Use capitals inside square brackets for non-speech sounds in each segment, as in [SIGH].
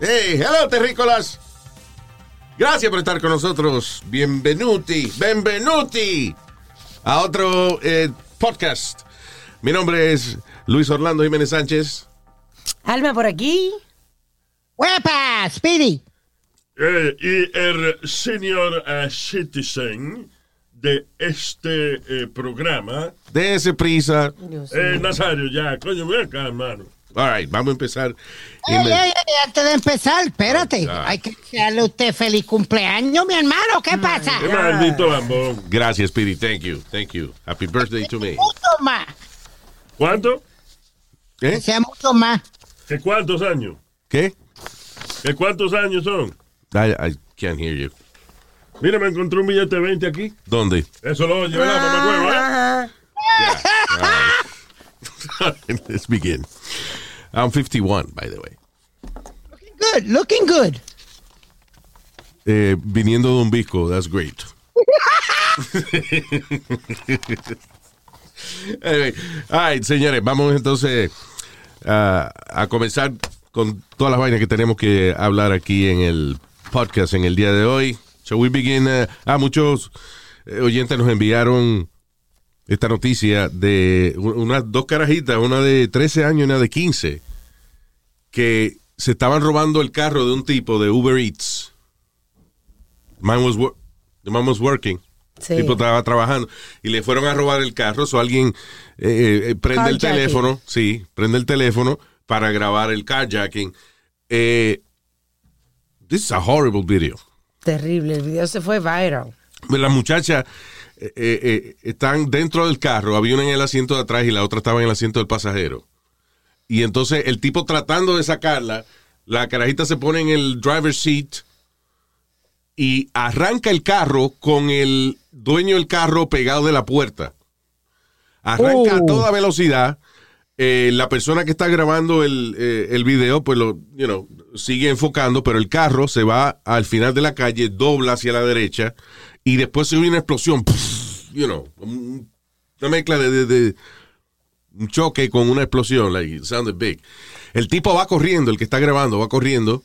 Hey, hello, terrícolas. Gracias por estar con nosotros. Bienvenuti, benvenuti a otro eh, podcast. Mi nombre es Luis Orlando Jiménez Sánchez. Alma por aquí. ¡Huepa! ¡Speedy! Eh, y el senior eh, citizen de este eh, programa, Dese prisa. eh, Nazario, ya, coño, ven acá, hermano. All right, vamos a empezar. Ey, ey, ey, antes de empezar, espérate. Oh. Hay que desearle a usted feliz cumpleaños, mi hermano. ¿Qué pasa? Qué maldito lambón. Gracias, Speedy. Thank you. Thank you. Happy birthday to me. Mucho más. ¿Cuánto? ¿Qué? Sea mucho más. ¿Qué cuántos años? ¿Qué? ¿Qué cuántos años son? I, I can't hear you. Mira, me encontré un billete de 20 aquí. ¿Dónde? Eso lo oye, ¿verdad, mamá huevo, eh? [LAUGHS] All right. [LAUGHS] Let's begin. I'm 51, by the way. Good, looking good. Eh, viniendo de un bisco, that's great. [LAUGHS] anyway, all right, señores, vamos entonces a, a comenzar con todas las vainas que tenemos que hablar aquí en el podcast en el día de hoy. So we begin. uh, ah, muchos eh, oyentes nos enviaron esta noticia de unas dos carajitas, una de 13 años y una de 15, que se estaban robando el carro de un tipo de Uber Eats. Man was, the man was working. Sí. El tipo estaba trabajando y le fueron a robar el carro. So alguien eh, eh, prende el teléfono, sí, prende el teléfono para grabar el carjacking. Eh, this is a horrible video. Terrible, el video se fue viral. La muchacha eh, eh, eh, están dentro del carro, había una en el asiento de atrás y la otra estaba en el asiento del pasajero. Y entonces el tipo tratando de sacarla, la carajita se pone en el driver's seat y arranca el carro con el dueño del carro pegado de la puerta. Arranca a Oh. toda velocidad. Eh, la persona que está grabando el, eh, el video, pues lo, you know, sigue enfocando, pero el carro se va al final de la calle, dobla hacia la derecha y después se oye una explosión, pff, you know, un- una mezcla de, de- de un choque con una explosión, like it sounded big. El tipo va corriendo, el que está grabando va corriendo,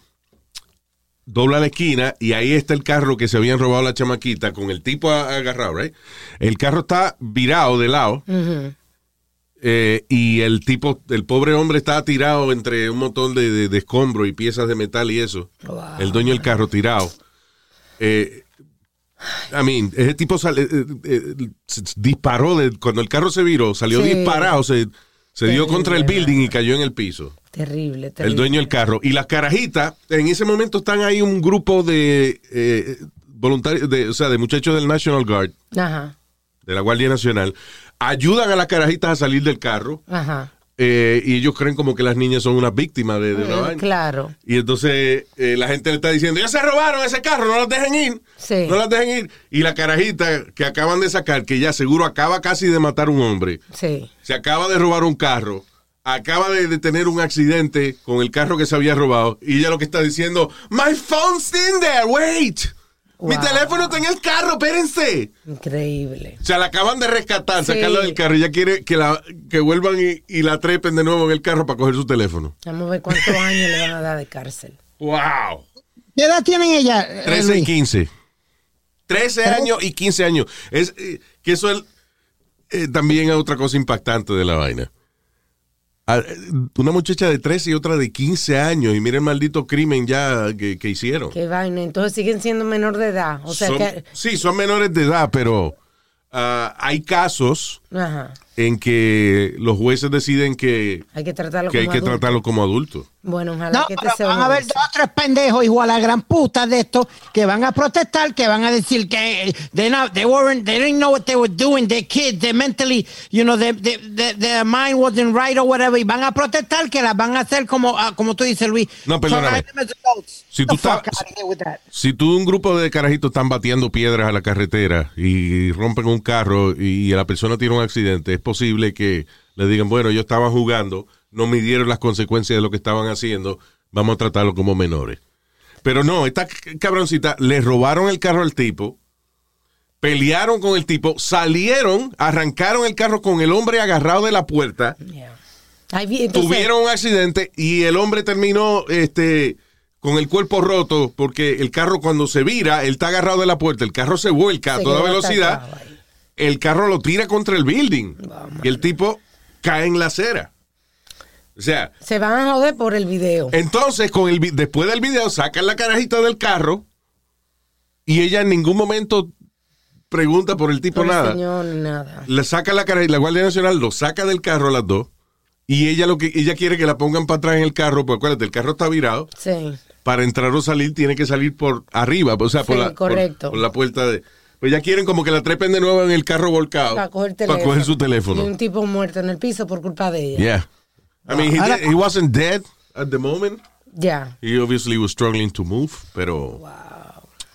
dobla la esquina y ahí está el carro que se habían robado la chamaquita con el tipo agarrado, right? El carro está virado de lado. eh, y el tipo, el pobre hombre estaba tirado entre un montón de, de, de escombros y piezas de metal y eso. Wow. El dueño del carro tirado. Eh, I mean, ese tipo sale- eh, eh, se- disparó de, cuando el carro se viró, salió Sí. disparado, se, se dio contra el building y cayó en el piso. Terrible, terrible. El dueño del carro. Y las carajitas, en ese momento están ahí un grupo de eh, voluntarios, de, o sea, de muchachos del National Guard, Ajá, de la Guardia Nacional, ayudan a las carajitas a salir del carro. ajá. Eh, y ellos creen como que las niñas son unas víctimas de, de una Eh, vaina. claro. Y entonces eh, la gente le está diciendo, ya se robaron ese carro, no las dejen ir. Sí. No las dejen ir. Y la carajita que acaban de sacar, que ya seguro acaba casi de matar a un hombre, Sí. se acaba de robar un carro, acaba de, de tener un accidente con el carro que se había robado, y ella lo que está diciendo, My phone's in there, wait. Mi teléfono está en el carro, espérense. Increíble. O sea, la acaban de rescatar, Sí. sacarla del carro, y ella quiere que, la, que vuelvan y, y la trepen de nuevo en el carro para coger su teléfono. Vamos a ver cuántos [LAUGHS] años le van a dar de cárcel. ¡Wow! ¿Qué edad tienen ellas? eh, 13 y Luis? 15. 13 años y 15 años. Es eh, que eso es, eh, también es otra cosa impactante de la vaina. Ah, eh, Una muchacha de 13 y otra de 15 años. Y mira el maldito crimen ya que, que hicieron. Qué vaina. Entonces siguen siendo menor de edad. O sea Son- que. Sí, son menores de edad, pero ah, hay casos Ajá. en que los jueces deciden que, Hay que tratarlo que hay como que adulto. tratarlo como adulto. Bueno, ojalá No, que pero este sea van a de haber dos o tres pendejos igual a la gran puta de estos que van a protestar, que van a decir que eh, they not, they weren't, they didn't know what they were doing, their kids, they mentally, you know, their, their, their- their mind wasn't right or whatever, y van a protestar que las van a hacer como, ah, como tú dices, Luis. No, perdóname. Si tú estás-. Si tú un grupo de carajitos están batiendo piedras a la carretera y rompen un carro y la persona tiene un accidente, es posible que le digan, bueno, ellos estaban jugando, no midieron las consecuencias de lo que estaban haciendo, vamos a tratarlo como menores. Pero no, esta cabroncita le robaron el carro al tipo, pelearon con el tipo, salieron, arrancaron el carro con el hombre agarrado de la puerta, Yeah. Tuvieron un accidente y el hombre terminó este con el cuerpo roto porque el carro cuando se vira, él está agarrado de la puerta, el carro se vuelca a se toda velocidad, el carro lo tira contra el building y el tipo cae en la acera. O sea, Se van a joder por el video. entonces con el después del video sacan la carajita del carro y ella en ningún momento pregunta por el tipo Por el nada. señor, nada. Le saca la cara y la Guardia Nacional lo saca del carro a las dos. Y ella lo que ella quiere que la pongan para atrás en el carro, porque acuérdate, el carro está virado. Sí. Para entrar o salir tiene que salir por arriba, o sea, por, la, correcto. por la puerta de. Pues ya quieren como que la trepen de nuevo en el carro volcado. Para coger, teléfono. Para coger su Y teléfono. un tipo muerto en el piso por culpa de ella. Yeah. I mean, he, did- he wasn't dead at the moment. Ya. He obviously was struggling to move, pero.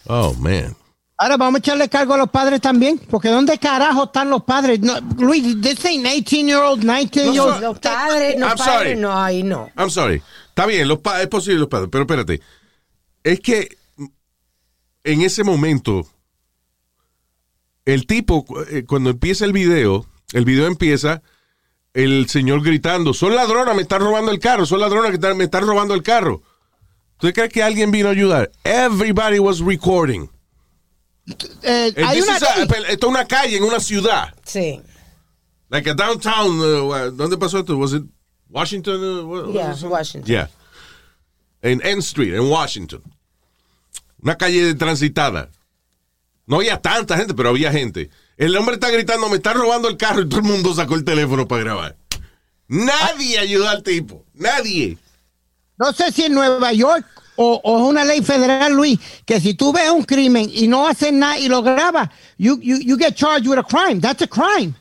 Oh, man. Ahora vamos a echarle cargo a los padres también, porque ¿dónde carajo están los padres? No, Luis, this ain't 18 year old, 19 year old. Los padres, los I'm padres, sorry. no, ahí no. I'm sorry. Está bien, los pa- es posible los padres, pero espérate. Es que en ese momento, el tipo, eh, cuando empieza el video, el video empieza el señor gritando, son ladronas, me están robando el carro, son ladronas que están- me están robando el carro. ¿Tú crees que alguien vino a ayudar? Everybody was recording. Eh, Eh, hay una a- esto es una calle en una ciudad. Sí. Like a downtown. uh, ¿Dónde pasó esto? Was it Washington? uh, what- Yeah, what- Washington. Yeah. En N Street, en Washington. Una calle transitada. No había tanta gente, pero había gente. El hombre está gritando, me está robando el carro y todo el mundo sacó el teléfono para grabar. Nadie ayudó al tipo. Nadie. No sé si en Nueva York o, o es una ley federal, Luis, que si tú ves un crimen y no haces nada y lo grabas, you, you, you get charged with a crime. That's a crime.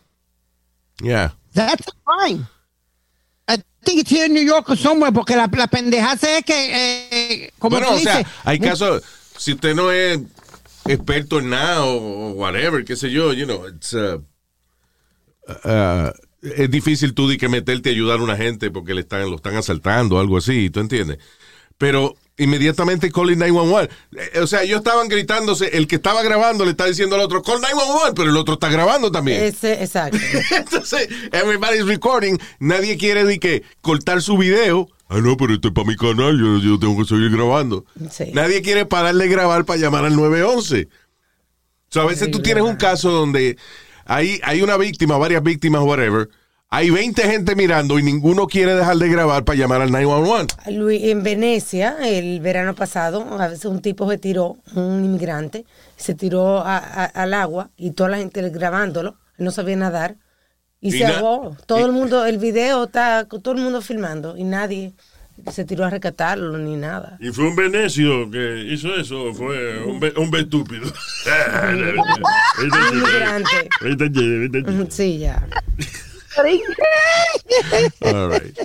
Yeah. That's a crime. I think it's here in New York or somewhere, porque la, la es que, eh, como Bueno, tú o sea, hay casos, si usted no es experto en nada o, whatever, qué sé yo, you know, it's, uh, uh, es difícil tú de que meterte a ayudar a una gente porque le están, lo están asaltando o algo así, ¿tú entiendes? Pero inmediatamente calling 911. Eh, O sea, ellos estaban gritándose, el que estaba grabando le está diciendo al otro, call 911, pero el otro está grabando también. Ese, exacto. [LAUGHS] Entonces, everybody's recording. Nadie quiere de que cortar su video. Ah, no, pero esto es para mi canal. Yo, yo tengo que seguir grabando. Sí. Nadie quiere parar de grabar para llamar al 911. So, a veces tú tienes un caso donde hay, hay una víctima, varias víctimas, whatever. Hay 20 gente mirando y ninguno quiere dejar de grabar para llamar al 911. Luis, en Venecia, el verano pasado, a veces un tipo se tiró, un inmigrante, se tiró a- a- al agua y toda la gente grabándolo, no sabía nadar y, Y se ahogó. Todo y- el mundo, el video está con todo el mundo filmando y nadie se tiró a rescatarlo ni nada. Y fue un venecio que hizo eso, fue un, ve- un estúpido. [LAUGHS] Un inmigrante. Sí, ya. All right.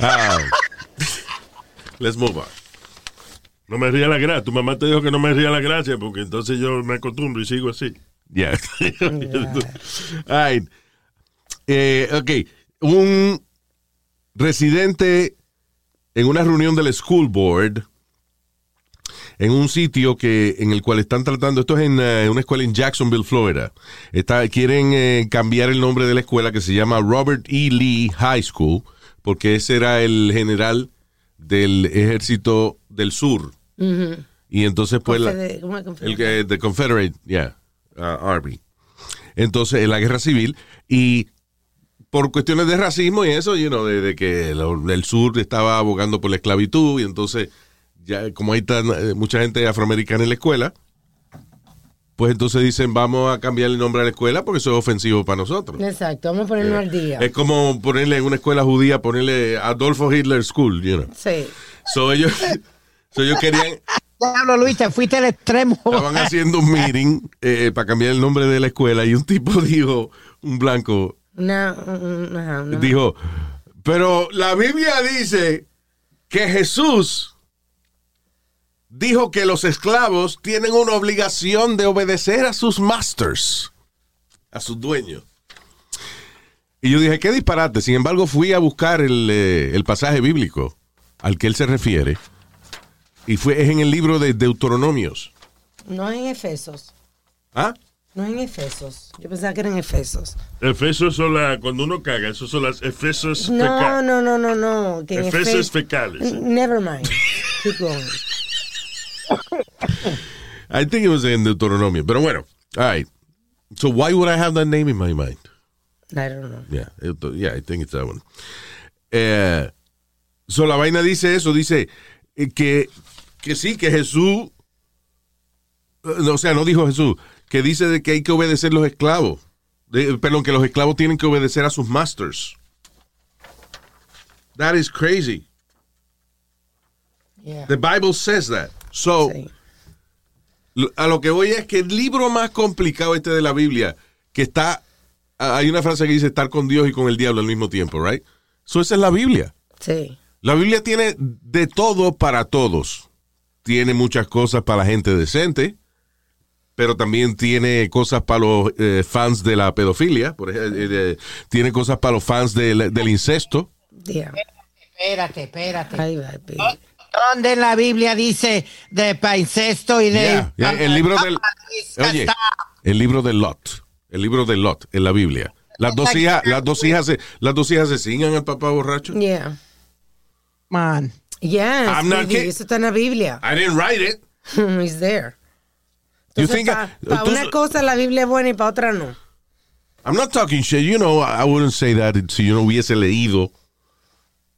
Um, let's move on. No me ría la gracia. Tu mamá te dijo que no me ría la gracia porque entonces yo me acostumbro y sigo así. Yeah. All right. Eh, ok. Un residente en una reunión del school board en un sitio que en el cual están tratando, esto es en eh, una escuela en Jacksonville, Florida. Está, quieren eh, cambiar el nombre de la escuela que se llama Robert E. Lee High School, porque ese era el general del ejército del sur. Y entonces pues la- Confede- ¿cómo es confede- el que de Confederate, yeah, uh, Army. Entonces, en la guerra civil y por cuestiones de racismo y eso, you know, de, de que el sur estaba abogando por la esclavitud y entonces ya como hay tan, eh, mucha gente afroamericana en la escuela, pues entonces dicen, vamos a cambiar el nombre a la escuela porque eso es ofensivo para nosotros. Exacto, vamos a ponernos al día. Es como ponerle en una escuela judía, ponerle Adolfo Hitler School, you know. Sí. So ellos, [LAUGHS] so ellos querían, Diablo, Luis, te fuiste al extremo. estaban haciendo un meeting eh, para cambiar el nombre de la escuela y un tipo [LAUGHS] dijo, un blanco, Una, un- ajá, una- dijo, pero la Biblia dice que Jesús dijo que los esclavos tienen una obligación de obedecer a sus masters, a sus dueños. Y yo dije, qué disparate. Sin embargo, fui a buscar el, eh, el pasaje bíblico al que él se refiere. Y fue, es en el libro de Deuteronomios. No es en Efesos. ¿Ah? No es en Efesos. Yo pensaba que era en Efesos. Efesos son la, cuando uno caga, esos son las efesos No, fecales. no, no, no, no. Que Efesos Efe- fecales. Never mind. Keep going. [LAUGHS] I think it was in Deuteronomio. Pero bueno, all right. So why would I have that name in my mind? I don't know. Yeah, it- yeah, I think it's that one. Eh, so la vaina dice eso, dice eh, que, que sí, que Jesús, eh, o sea, no dijo Jesús, que dice de que hay que obedecer los esclavos. De- perdón, que los esclavos tienen que obedecer a sus masters. That is crazy. Yeah. The Bible says that. So, Sí. A lo que voy es que el libro más complicado este de la Biblia, que está, hay una frase que dice estar con Dios y con el diablo al mismo tiempo, right? So esa es la Biblia. Sí. La Biblia tiene de todo para todos. Tiene muchas cosas para la gente decente, pero también tiene cosas para los eh, fans de la pedofilia, por ejemplo, eh, tiene cosas para los fans del, del incesto. Yeah. Espérate, espérate. Va, baby. ¿Dónde en la Biblia dice de pa' incesto y de... Yeah, yeah, el libro del Oye, el libro de Lot, el libro de Lot en la Biblia. Las dos hijas, las dos hijas se, las dos hijas asesinan al papá borracho. Yeah. Man. Yeah. I'm not kidding. Eso está en la Biblia. I didn't write it. [LAUGHS] It's there. You think para una cosa la Biblia es buena y para otra no. I'm not talking shit. You know, I wouldn't say that si yo no hubiese leído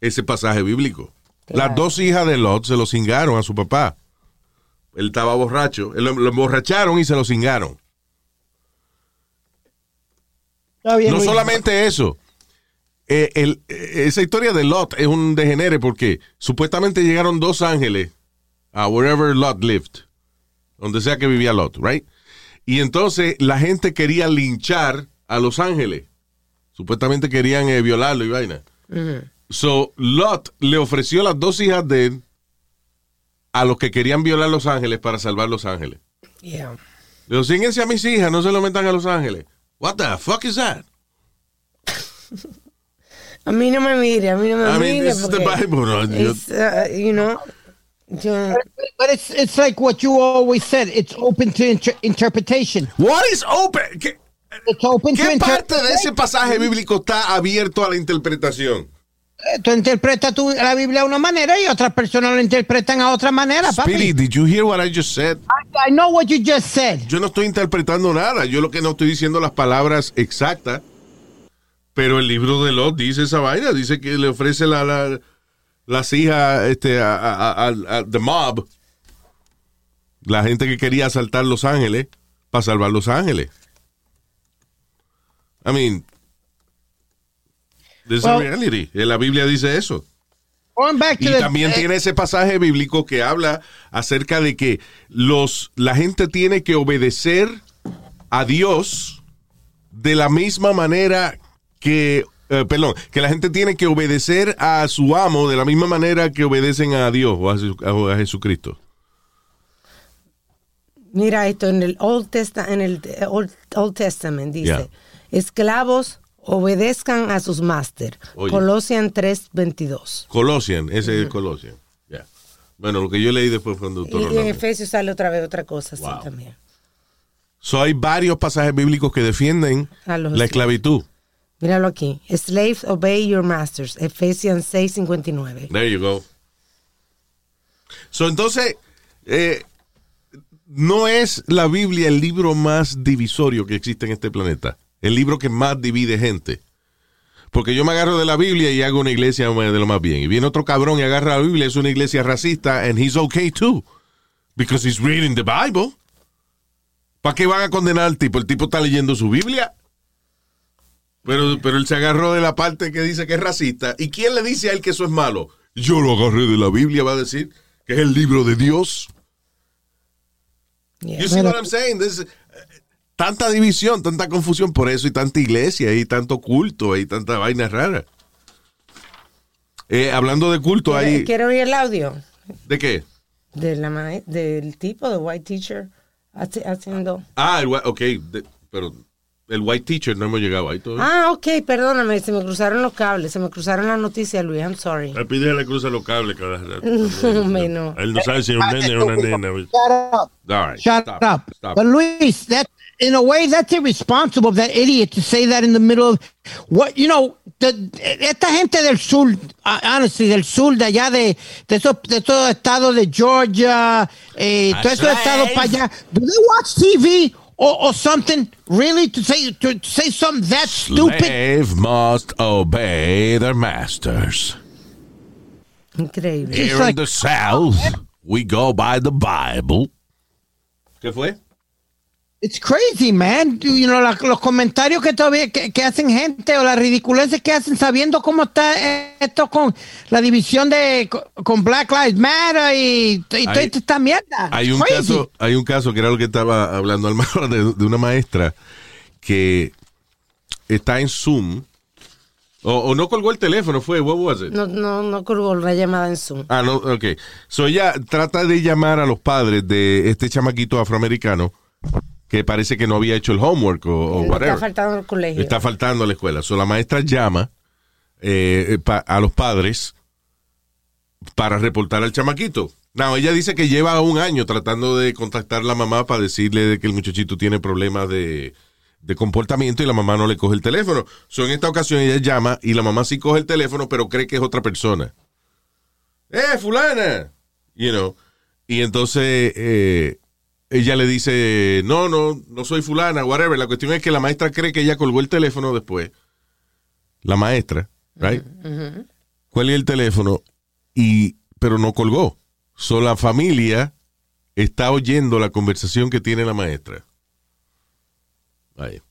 ese pasaje bíblico. Claro. Las dos hijas de Lot se lo cingaron a su papá. Él estaba borracho. Él Lo, lo emborracharon y se lo cingaron. Está bien, No Luis. solamente eso. Eh, el- eh, esa historia de Lot es un degenere porque supuestamente llegaron dos ángeles a wherever Lot lived, donde sea que vivía Lot, right? Y entonces la gente quería linchar a los ángeles. Supuestamente querían eh, violarlo y vaina. So Lot le ofreció las dos hijas de él a los que querían violar los ángeles para salvar los ángeles. Yeah. Le digo, síguense a mis hijas, no se lo metan a los ángeles. What the fuck is that? [LAUGHS] A mí no me mire, a mí no me I mean, mire. this is the porque Bible, no, yo- it's, uh, you know, yo- But it's, it's like what you always said. It's open to inter- interpretation. What is open? ¿Qué, It's open to qué parte de interpretation. ese pasaje bíblico está abierto a la interpretación? Tú interpretas tú la Biblia de una manera y otras personas lo interpretan a otra manera, papi. Speedy, did you hear what I just said? I, I know what you just said. Yo no estoy interpretando nada. Yo lo que no estoy diciendo las palabras exactas. Pero el libro de Lot dice esa vaina. Dice que le ofrece la, la- las hijas este, a, a- a- a- a- the mob. La gente que quería asaltar Los Ángeles para salvar Los Ángeles. I mean, this is Well- reality. En la Biblia dice eso. Going back to Y the, también eh, tiene ese pasaje bíblico que habla acerca de que los, la gente tiene que obedecer a Dios de la misma manera que, eh, perdón, que la gente tiene que obedecer a su amo de la misma manera que obedecen a Dios o a, Jesucristo. mira esto en el Old, Testa- en el eh, Old, Old Testament dice, Yeah. esclavos obedezcan a sus máster. Colossian 3:22. Colossian, ese es el Colossian. Bueno, lo que yo leí después fue en Y en. Efesios sale otra vez otra cosa así Wow. también. So, hay varios pasajes bíblicos que defienden la esclavitud. Míralo aquí. Slaves, obey your masters. Ephesians 6:59. There you go. So, entonces, eh, no es la Biblia el libro más divisorio que existe en este planeta. El libro que más divide gente. Porque yo me agarro de la Biblia y hago una iglesia de lo más bien. Y viene otro cabrón y agarra la Biblia, es una iglesia racista, and he's okay too. Because he's reading the Bible. ¿Para qué van a condenar al tipo? El tipo está leyendo su Biblia. Pero, pero él se agarró de la parte que dice que es racista. ¿Y quién le dice a él que eso es malo? Yo lo agarré de la Biblia, va a decir, que es el libro de Dios. Yeah. You see what I'm saying? This- eh, tanta división, tanta confusión por eso y tanta iglesia y tanto culto y tanta vaina rara. Eh, hablando de culto, ahí... ¿Quiere oír el audio ¿De qué? de la del tipo de white teacher haci- haciendo? Ah, el, ok, de- pero el white teacher no hemos llegado ahí todavía. Ah, ok, perdóname, se me cruzaron los cables, se me cruzaron las noticias, Luis, I'm sorry. A Pide le cruza los cables cada rato. [LAUGHS] No. Él no sabe si es un nene o una nena. Shut up. All right, Shut stop, up. stop. But Luis, that in a way that's irresponsible of that idiot to say that in the middle of what you know. The, esta gente del sur, uh, honestly, del sur de allá de de esos de esos estados de Georgia, eh, todos esos estados para allá. Do they watch TV or, or something really to say to say something that stupid? Slave must obey their masters. Increíble. It's Here like- in the South, we go by the Bible. ¿Qué fue? It's crazy, man. You know, la- los comentarios que todavía que, que hacen gente o las ridiculeces que hacen sabiendo cómo está esto con la división de co- con Black Lives Matter y, y toda esta mierda. Hay un crazy. caso, hay un caso que era lo que estaba hablando Almagro [LAUGHS] de, de una maestra que está en Zoom o, o no colgó el teléfono, fue what was it? No, no, no colgó la llamada en Zoom. Ah, no, ok. So ella trata de llamar a los padres de este chamaquito afroamericano que parece que no había hecho el homework o, o Está whatever. faltando el colegio. Está faltando la escuela. So, la maestra llama eh, pa- a los padres para reportar al chamaquito. No, ella dice que lleva un año tratando de contactar a la mamá para decirle de que el muchachito tiene problemas de, de comportamiento y la mamá no le coge el teléfono. So, en esta ocasión ella llama y la mamá sí coge el teléfono, pero cree que es otra persona. ¡Eh, fulana! You know. Y entonces eh, ella le dice, no, no, no soy fulana, whatever. La cuestión es que la maestra cree que ella colgó el teléfono después. La maestra, right? Cuelga el teléfono y, pero no colgó. So la familia está oyendo la conversación que tiene la maestra. Ahí.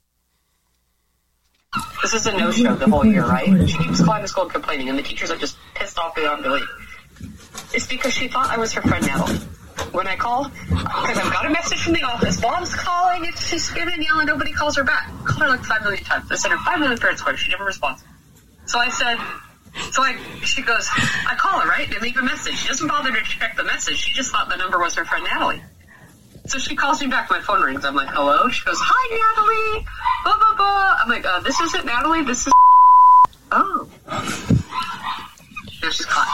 This is a no-show the whole year, right? She keeps calling the school complaining, and the teachers are just pissed off beyond belief. It's because she thought I was her friend Natalie. When I called, because I've got a message from the office, Mom's calling, it's she's screaming and yelling, nobody calls her back. I called her like five million times. I sent her five million thread squares, she never responds. So I said, so I, she goes, I call her, right, and leave a message. She doesn't bother to check the message. She just thought the number was her friend Natalie. So she calls me back. My phone rings. I'm like, hello? She goes, hi, Natalie. Blah, blah, blah. I'm like, uh, this isn't Natalie. This is. [LAUGHS] Oh. Now she's caught.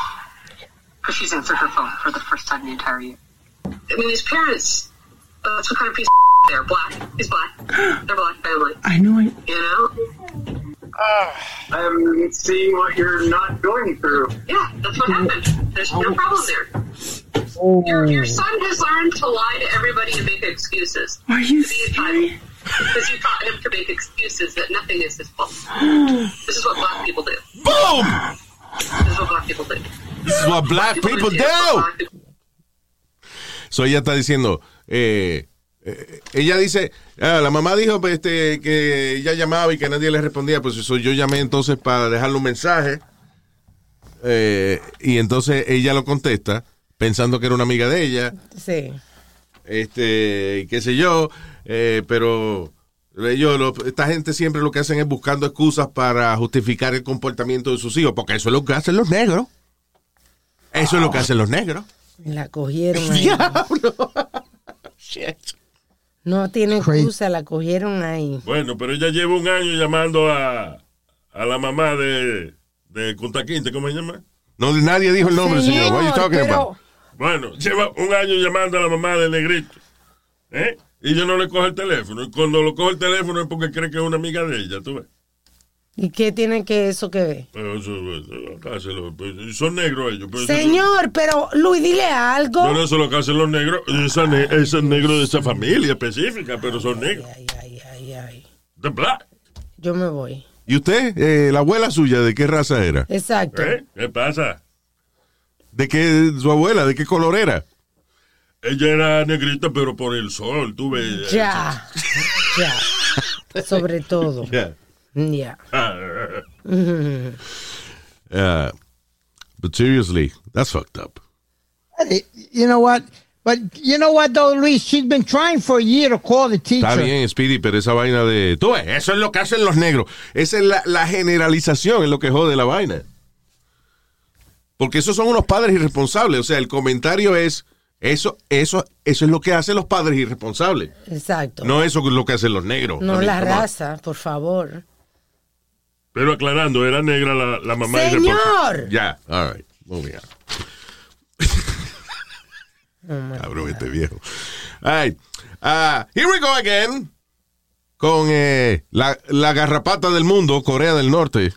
Because she's answered her phone for the first time the entire year. I mean, these parents, uh, that's what kind of piece of they're. Black. He's black. They're black family. [GASPS] I know it. You know? [SIGHS] I'm seeing what you're not going through. Yeah, that's what happened. There's no problem there. Your, your son has learned to lie to everybody and make excuses. Are you to be serious? Because you taught him to make excuses that nothing is his fault. [GASPS] this is what black people do. Boom! This is what black people do. This is what black people do. do. So ella está diciendo, eh, eh, ella dice, ah, la mamá dijo pues, este, que ella llamaba y que nadie le respondía, pues eso yo llamé entonces para dejarle un mensaje eh, y entonces ella lo contesta pensando que era una amiga de ella, Sí. este, y qué sé yo, eh, pero ellos, lo- esta gente siempre lo que hacen es buscando excusas para justificar el comportamiento de sus hijos, porque eso es lo que hacen los negros. Eso es lo que hacen los negros. La cogieron ahí. [LAUGHS] No tiene excusa, la cogieron ahí. Bueno, pero ella lleva un año llamando a, a la mamá de, de Contaquinte, ¿cómo se llama? No, nadie dijo el nombre, señor. What are you talking pero- about? Bueno, lleva un año llamando a la mamá del negrito. ¿Eh? Y ella no le coge el teléfono. Y cuando lo coge el teléfono es porque cree que es una amiga de ella, ¿tú ves? ¿Y qué tiene que eso que ver? Pero eso, eso, acá se lo- son negros ellos. eso- Señor, pero Luis, dile algo. No, no, eso es lo que hacen los negros. Ne- Esos negros de esa familia específica, pero son negros. Ay, ay, ay, ay. The black. Yo me voy. ¿Y usted, eh, la abuela suya, de qué raza era? Exacto. ¿Eh? ¿Qué pasa? ¿De qué, su abuela, de qué color era? Ella era negrita, pero por el sol, tú ves. Ya, [LAUGHS] ya. Sobre todo. Yeah. [LAUGHS] Uh, but seriously, that's fucked up. You know what? But you know what, though, Luis? She's been trying for a year to call the teacher. Está bien, Speedy, pero esa vaina de. Tú ves, eso es lo que hacen los negros. Esa es la, la generalización, es lo que jode la vaina. Porque esos son unos padres irresponsables. O sea, el comentario es. Eso, eso, eso es lo que hacen los padres irresponsables. Exacto. No eso es lo que hacen los negros. No mean, la raza, por favor. Pero aclarando, era negra la, la mamá y Señor. Ya, all right. Moving on. [LAUGHS] Cabrón, este viejo. All right. Ah, here we go again. Con eh, la, la garrapata del mundo, Corea del Norte.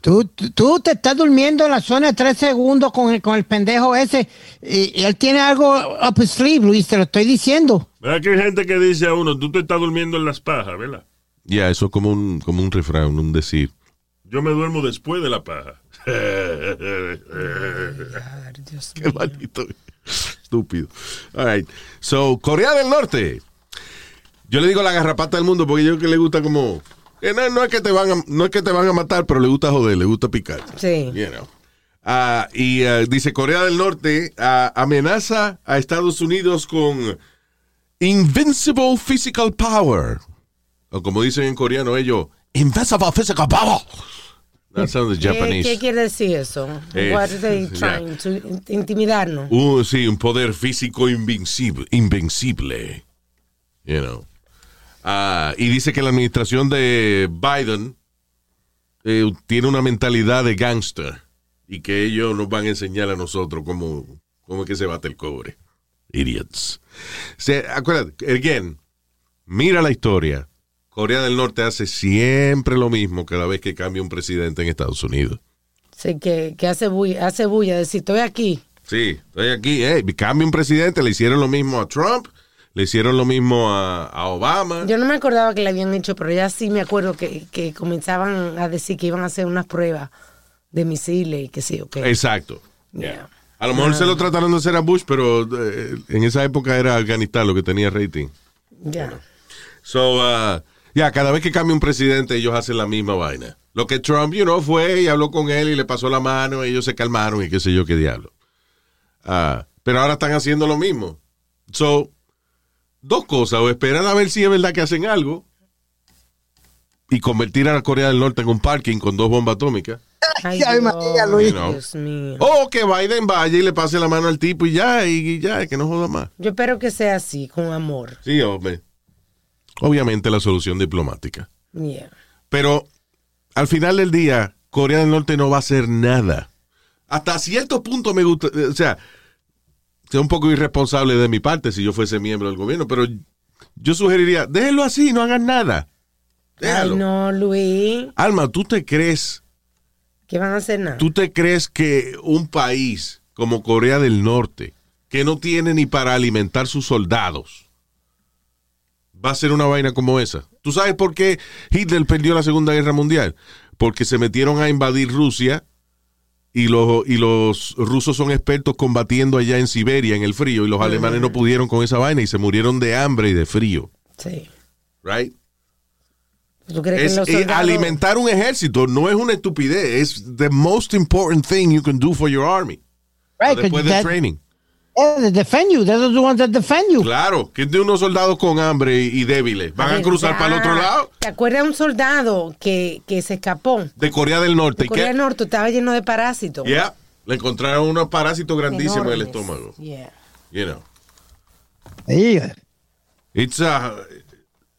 Tú, tú- tú te estás durmiendo en la zona de tres segundos con el, con el pendejo ese. Y, y él tiene algo up his sleeve, Luis, te lo estoy diciendo. ¿Verdad que hay gente que dice a uno, tú te estás durmiendo en las pajas, ¿verdad? Ya, eso es como un, como un refrán, un decir. Yo me duermo después de la paja. [LAUGHS] Qué maldito. Estúpido. All right. So, Corea del Norte. Yo le digo la garrapata del mundo porque yo creo que le gusta como. que no, no es que te van a, no es que te van a matar, pero le gusta joder, le gusta picar. Sí. You know. Ah, y ah, dice Corea del Norte ah, amenaza a Estados Unidos con invincible physical power. O como dicen en coreano ellos, invincible physical power. That sounds ¿Qué, Japanese. qué quiere decir eso? Eh, What are they trying to in- intimidarnos? Un, sí, un poder físico invencible. invencible you know. Ah, y dice que la administración de Biden eh, tiene una mentalidad de gangster y que ellos nos van a enseñar a nosotros cómo, cómo es que se bate el cobre. Idiots. Se, acuérdate, again, mira la historia. Corea del Norte hace siempre lo mismo cada vez que cambia un presidente en Estados Unidos. Sí, que, que hace bulla, hace bulla, decir, estoy aquí. Sí, estoy aquí. Eh, cambia un presidente, le hicieron lo mismo a Trump, le hicieron lo mismo a, a Obama. Yo no me acordaba que le habían hecho, pero ya sí me acuerdo que, que comenzaban a decir que iban a hacer unas pruebas de misiles y que sí, ok. Exacto. Yeah. A lo mejor se lo trataron de hacer a Bush, pero eh, en esa época era Afganistán lo que tenía rating. Ya. So, uh, ya, cada vez que cambia un presidente, ellos hacen la misma vaina. Lo que Trump, you know, fue y habló con él y le pasó la mano, ellos se calmaron y qué sé yo qué diablo. Ah, pero ahora están haciendo lo mismo. So, dos cosas, o esperar a ver si es verdad que hacen algo y convertir a la Corea del Norte en un parking con dos bombas atómicas. Ay, Ay, María, Luis. Dios mío. O que Biden vaya y le pase la mano al tipo y ya, y ya, que no joda más. Yo espero que sea así, con amor. Sí, hombre. Obviamente la solución diplomática. Yeah. Pero al final del día, Corea del Norte no va a hacer nada. Hasta cierto punto me gusta, o sea, sea un poco irresponsable de mi parte si yo fuese miembro del gobierno, pero yo sugeriría, déjenlo así, no hagan nada. Déjalo. Ay, no, Luis. Alma, ¿tú te crees, ¿Qué van a hacer nada? tú te crees que un país como Corea del Norte, que no tiene ni para alimentar sus soldados, va a ser una vaina como esa? ¿Tú sabes por qué Hitler perdió la Segunda Guerra Mundial? Porque se metieron a invadir Rusia y los, y los rusos son expertos combatiendo allá en Siberia, en el frío, y los alemanes no pudieron con esa vaina y se murieron de hambre y de frío. Sí. Right? ¿Tú crees Es, que los eh, soldados... alimentar un ejército no es una estupidez, es the most important thing you can do for your army. Right, Después del that- training. Yeah, they defend you. They're the ones that defend you. Claro, que de unos soldados con hambre y, y débiles van a cruzar para el otro lado ¿Te acuerdas de un soldado que, que se escapó? de Corea del Norte. De Corea del Norte estaba lleno de parásitos. Yeah, le encontraron unos parásitos grandísimos en el estómago. Yeah. You know. Yeah. It's a-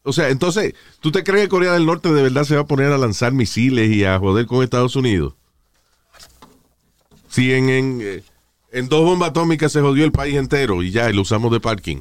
o sea, entonces, ¿tú te crees que Corea del Norte de verdad se va a poner a lanzar misiles y a joder con Estados Unidos? Si en, en, eh, en dos bombas atómicas se jodió el país entero y ya, y lo usamos de parking.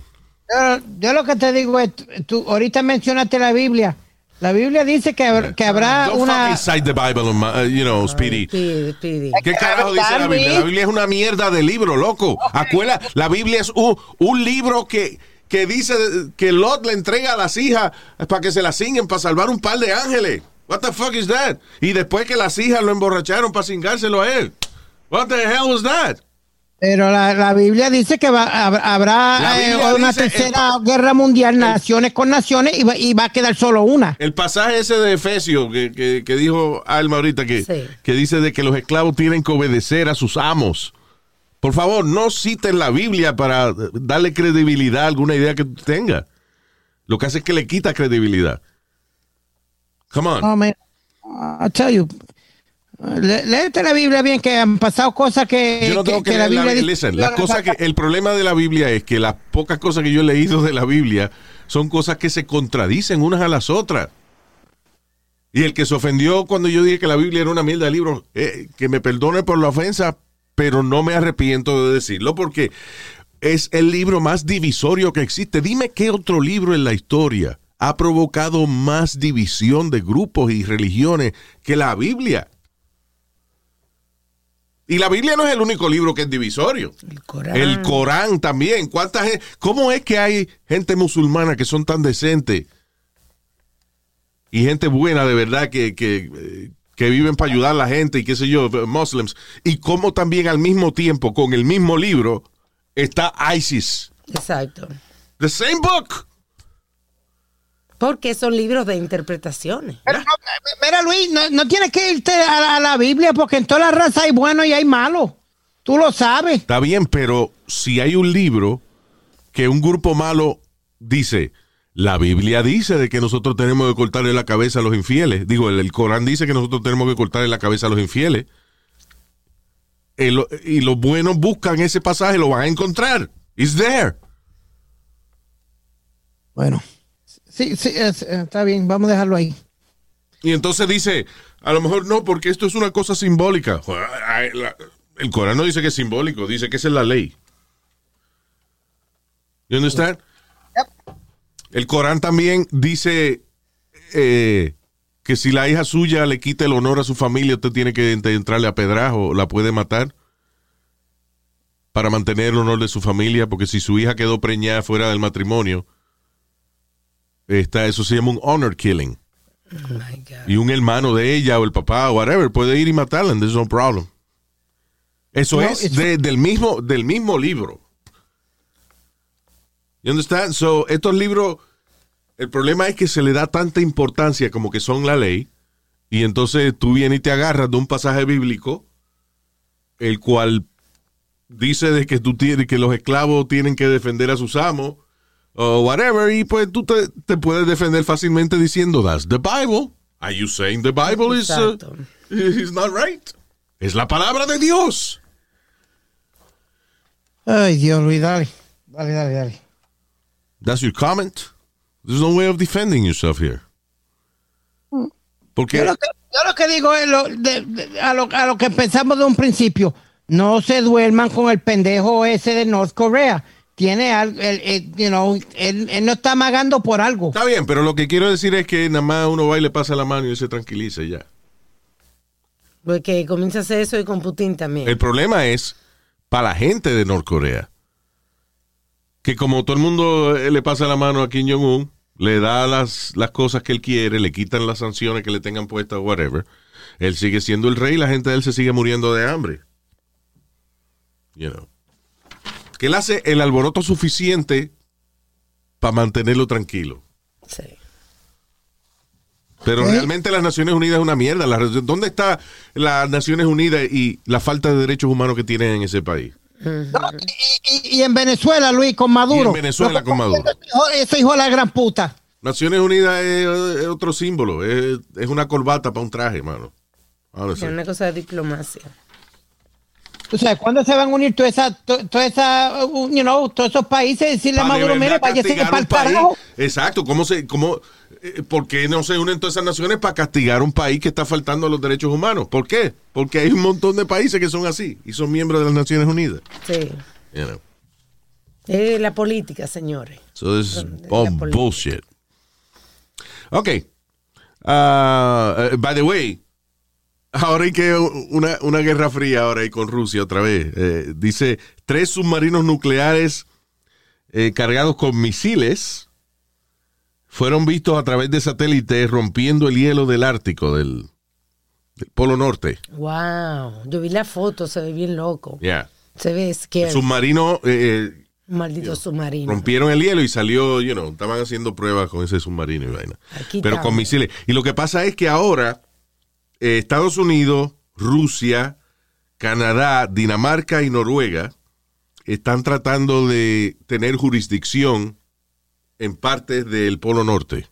Yo, yo lo que te digo es, tú ahorita mencionaste la Biblia. La Biblia dice que, que habrá Don't una... fucking cite the Bible, on my- uh, you know, Speedy. Pide. ¿Qué carajo dice la Biblia? La Biblia es una mierda de libro, loco. Acuérdate, la Biblia es un, un libro que, que dice que Lot le entrega a las hijas para que se las cinguen para salvar un par de ángeles. What the fuck is that? Y después que las hijas lo emborracharon para cingárselo a él. What the hell was that? Pero la, la Biblia dice que va, hab- habrá eh, una dice- el tercera guerra mundial, naciones con naciones, y va, y va a quedar solo una. El pasaje ese de Efesios que, que- que dijo Alma ahorita, que, Sí. que dice de que los esclavos tienen que obedecer a sus amos. Por favor, no citen la Biblia para darle credibilidad a alguna idea que tú tengas. Lo que hace es que le quita credibilidad. Come on. Oh, man. I'll tell you. Le- Léete la Biblia bien, que han pasado cosas que, Yo no tengo que, leer la Biblia Biblia. dice- Listen, las cosas que, el problema de la Biblia es que las pocas cosas que yo he leído de la Biblia son cosas que se contradicen unas a las otras. Y el que se ofendió cuando yo dije que la Biblia era una mierda de libros, eh, que me perdone por la ofensa, pero no me arrepiento de decirlo porque es el libro más divisorio que existe. Dime qué otro libro en la historia ha provocado más división de grupos y religiones que la Biblia. Y la Biblia no es el único libro que es divisorio. El Corán. El Corán también. ¿Cuánta ¿Cómo es que hay gente musulmana que son tan decentes? Y gente buena de verdad que, que, eh, que viven para ayudar a la gente y qué sé yo, muslims. Y cómo también al mismo tiempo, con el mismo libro, está ISIS. Exacto. The same book. Porque son libros de interpretaciones. Pero no, mira, Luis, no, no tienes que irte a la, a la Biblia porque en toda la raza hay buenos y hay malos. Tú lo sabes. Está bien, pero si hay un libro que un grupo malo dice, la Biblia dice de que nosotros tenemos que cortarle la cabeza a los infieles. Digo, el, el Corán dice que nosotros tenemos que cortarle la cabeza a los infieles. El- y los buenos buscan ese pasaje, lo van a encontrar. It's there. Bueno, sí, sí, es- eh, está bien, vamos a dejarlo ahí. Y entonces dice, a lo mejor no, porque esto es una cosa simbólica. El Corán no dice que es simbólico, dice que esa es la ley. You understand? El Corán también dice eh, que si la hija suya le quita el honor a su familia, usted tiene que ent- entrarle a pedrajo, la puede matar para mantener el honor de su familia, porque si su hija quedó preñada fuera del matrimonio, está, eso se llama un honor killing. Oh my God. Y un hermano de ella o el papá o whatever puede ir y matarla, and there's no problem. Eso No, es de- del, mismo, del mismo libro. You understand? So, estos libros, el problema es que se le da tanta importancia como que son la ley, y entonces tú vienes y te agarras de un pasaje bíblico, el cual dice de que tú tienes, que los esclavos tienen que defender a sus amos, o whatever, y pues tú te, te puedes defender fácilmente diciendo, that's the Bible. Are you saying the Bible is, uh, is not right? Es la palabra de Dios. Ay, Dios, Luis, dale. Dale, dale, dale. That's your comment. There's no way of defending yourself here. Porque Yo lo que, yo lo que digo es lo, de- de- a, lo, a lo que pensamos de un principio. No se duerman con el pendejo ese de North Korea. Tiene algo, el- el- you know, él, él no está amagando por algo. está bien, pero lo que quiero decir es que nada más uno va y le pasa la mano y se tranquiliza y ya. Porque comienza a hacer eso y con Putin también. El problema es para la gente de Norcorea. Que como todo el mundo eh, le pasa la mano a Kim Jong-un, le da las, las cosas que él quiere, le quitan las sanciones que le tengan puestas, whatever. Él sigue siendo el rey y la gente de él se sigue muriendo de hambre. You know. Que él hace el alboroto suficiente para mantenerlo tranquilo. Sí. Pero realmente las Naciones Unidas es una mierda. La- ¿Dónde está las Naciones Unidas y la falta de derechos humanos que tienen en ese país? No, y, y- y en Venezuela, Luis, con Maduro. Y en Venezuela con Maduro. Eso hijo de la gran puta. Naciones Unidas es, es otro símbolo, es, es una corbata para un traje, mano. Es una cosa de diplomacia. Tú sabes, ¿cuándo se van a unir todas esas, to- toda esa, uh, you know, todos esos países y decirle a Maduro, mire, váyase para el carajo? Exacto, ¿cómo se, cómo, eh, ¿por qué no se unen todas esas naciones para castigar un país que está faltando a los derechos humanos? ¿Por qué? Porque hay un montón de países que son así y son miembros de las Naciones Unidas. Sí. You know. Es la política, señores. So this is all bullshit. Ok. Uh, uh, by the way, ahora hay que una, una guerra fría ahora hay con Rusia otra vez. Eh, dice, tres submarinos nucleares eh, cargados con misiles fueron vistos a través de satélites rompiendo el hielo del Ártico, del, del Polo Norte. Wow. Yo vi la foto, se ve bien loco. Yeah. Se ve scary. submarino eh, Un maldito submarino. rompieron el hielo y salió, you know, estaban haciendo pruebas con ese submarino y vaina. Aquí Pero estamos. con misiles. Y lo que pasa es que ahora eh, Estados Unidos, Rusia, Canadá, Dinamarca y Noruega están tratando de tener jurisdicción en partes del Polo Norte.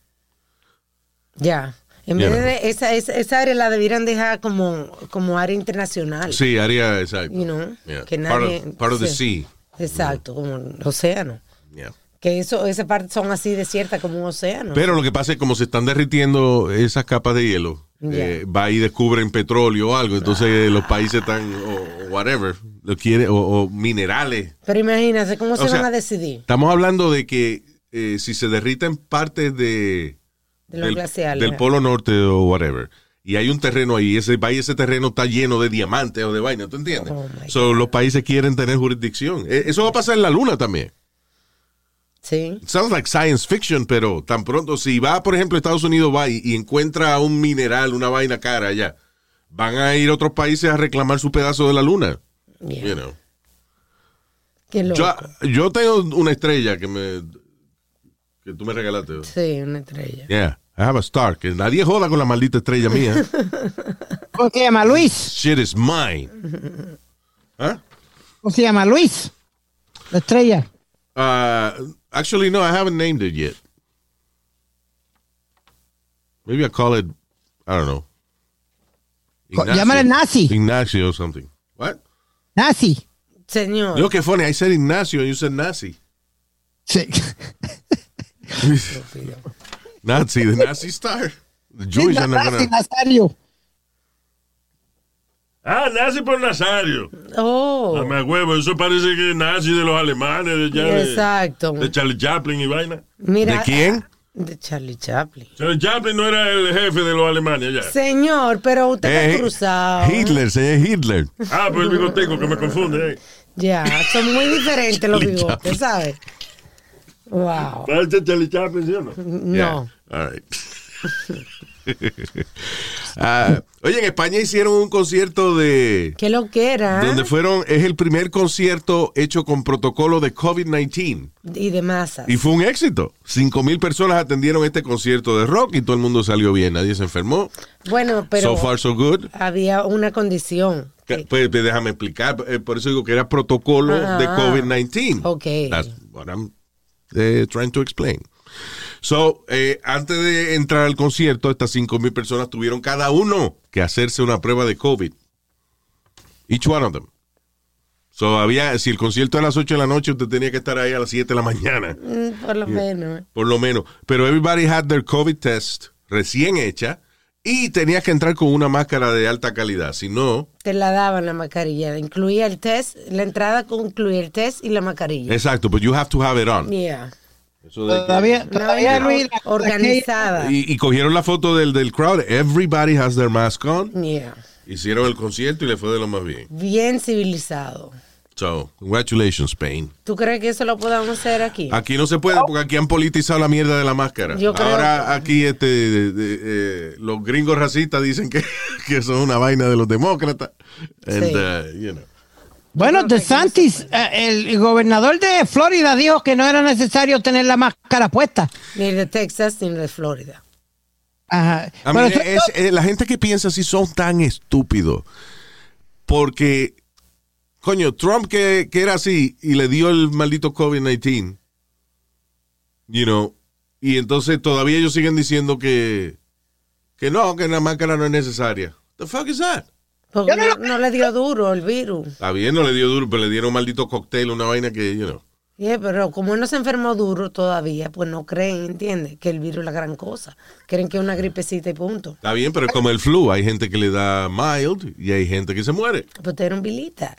Ya. En vez de esa, esa, esa área la debieran dejar como, como área internacional. Sí, área, exacto. You know, Yeah. que Part of- nadie- part of the sea. Exacto, como el océano. Yeah. Que eso, esa parte son así desiertas como un océano. Pero lo que pasa es que como se están derritiendo esas capas de hielo, eh, va y descubren petróleo o algo, entonces eh, los países están, o, o whatever, lo quiere, o, o minerales. Pero imagínate, ¿cómo se sea, van a decidir? Estamos hablando de que eh, si se derriten partes de, De los del, del Polo Norte o whatever, y hay un terreno ahí, ese, y ese terreno está lleno de diamantes o de vaina, ¿tú entiendes? Oh, so, los países quieren tener jurisdicción. Eh, Eso va a pasar en la Luna también. Sí. It sounds like science fiction, pero tan pronto, si va, por ejemplo, Estados Unidos va y, y encuentra un mineral, una vaina cara allá, van a ir a otros países a reclamar su pedazo de la luna. Yeah. You know. Qué loco. yo, yo tengo una estrella que me que tú me regalaste. Sí, una estrella. Yeah, I have a star. Que nadie joda con la maldita estrella mía. [LAUGHS] ¿Cómo se llama Luis? Shit is mine. ¿Ah? ¿Cómo se llama Luis? La estrella. Uh, actually, no, I haven't named it yet. Maybe I call it, I don't know. Co- llámale Nazi. Ignacio or something. What? Nazi. Señor. Look, qué funny. I said Ignacio and you said Nazi. Sí. [LAUGHS] Nazi, the Nazi star. The Jewish are not Nazi, gonna... Ah, nazi por Nazario. Oh. Ah, me huevo, eso parece que nazi de los alemanes, de, ya Exacto. de Charlie Chaplin y vaina. Mira, ¿De quién? De Charlie Chaplin. Charlie Chaplin no era el jefe de los alemanes ya. Señor, pero usted Eh, está cruzado. Hitler, señor Hitler. Ah, pues el bigoteco que me confunde. Eh. Ya, son muy diferentes los bigotes, ¿sabes? Wow. Parece Charlie Chaplin, ¿sí o no? No. Yeah. All right. [LAUGHS] Ah, oye, en España hicieron un concierto de... ¿Qué lo que era? Donde fueron, es el primer concierto hecho con protocolo de COVID-19. Y de masas. Y fue un éxito. Cinco mil personas atendieron este concierto de rock y todo el mundo salió bien. Nadie se enfermó. Bueno, pero so far, so good. había una condición. Que- Pues, pues, déjame explicar. eh, Por eso digo que era protocolo Ah, de COVID-19. ok. That's what I'm eh, trying to explain. So, eh, antes de entrar al concierto, estas cinco mil personas tuvieron cada uno que hacerse una prueba de COVID. Each one of them. So, había, si el concierto era a las 8 de la noche, usted tenía que estar ahí a las 7 de la mañana. Mm, Por lo menos. Por lo menos. Pero everybody had their COVID test recién hecha y tenías que entrar con una máscara de alta calidad. Si no, Te la daban la mascarilla. Incluía el test, la entrada incluía el test y la mascarilla. exacto, but you have to have it on. Yeah. Eso de que- Todavía, Una [LAUGHS] todavía la- organizada. y, y cogieron la foto del, del crowd. Everybody has their mask on. Yeah. Hicieron el concierto y le fue de lo más bien. Bien civilizado. So, congratulations, Spain. ¿Tú crees que eso lo podamos hacer aquí? Aquí no se puede porque aquí han politizado la mierda de la máscara. Yo creo Ahora que- aquí este, de- de- eh, los gringos racistas dicen que, [LAUGHS] que son una vaina de los demócratas. And, Sí. uh, you know. Bueno, DeSantis, eh, el gobernador de Florida dijo que no era necesario tener la máscara puesta. Ni de Texas ni de Florida. Ajá. A Pero mí, es, eh, la gente que piensa así son tan estúpidos. Porque, coño, Trump que, que era así y le dio el maldito COVID-19, you know, y entonces todavía ellos siguen diciendo que, que no, que la máscara no es necesaria. The fuck is that? Porque no no, lo- no le dio duro el virus. Está bien, no le dio duro, pero le dieron un maldito cóctel, una vaina que, you know. Yeah, pero como él no se enfermó duro todavía, pues no creen, ¿entiendes? Que el virus es la gran cosa. Creen que es una gripecita y punto. Está bien, pero es como el flu. Hay gente que le da mild y hay gente que se muere. Pues usted era un militar.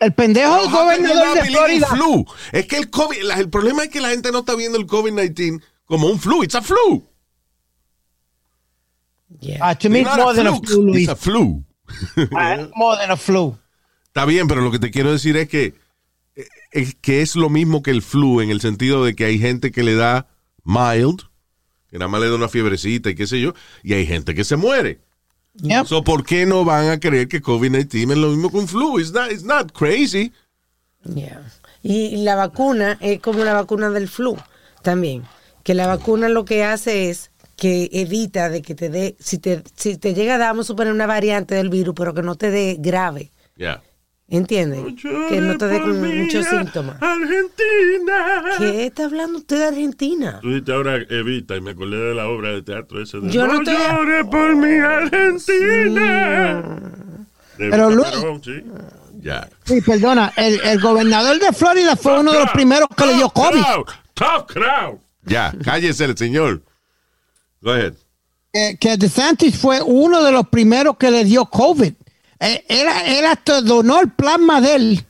el pendejo del gobernador de Florida. flu? Es que el COVID, la- el problema es que la gente no está viendo el COVID-19 como un flu. It's a flu. Yeah. Ah, to me, It's more than a flu, Luis. It's a flu. More than a flu. Está bien, pero lo que te quiero decir es que eh, es que es lo mismo que el flu en el sentido de que hay gente que le da mild, que nada más le da una fiebrecita y qué sé yo, y hay gente que se muere. Yep. So, ¿Por qué no van a creer que COVID-19 es lo mismo que un flu? It's not, it's not crazy. Yeah. Y, y la vacuna es como la vacuna del flu también. Que la vacuna lo que hace es que evita de que te dé, si te, si te llega a dar, vamos a suponer una variante del virus, pero que no te dé grave. Yeah. ¿Entiendes? Que no te dé con muchos síntomas. Argentina. ¿Qué está hablando usted de Argentina? Tú dijiste ahora Evita y me acordé de la obra de teatro ese de Yo no estoy- llores por mi Argentina. De Pero Luis- Perón, sí. Ya. Sí, perdona, el, el gobernador de Florida fue uno de los primeros que le dio Top COVID. crowd, Top crowd. Ya, cállese el señor. Go ahead. Que, que DeSantis fue uno de los primeros que le dio COVID. Eh, Él, él hasta donó el plasma de él.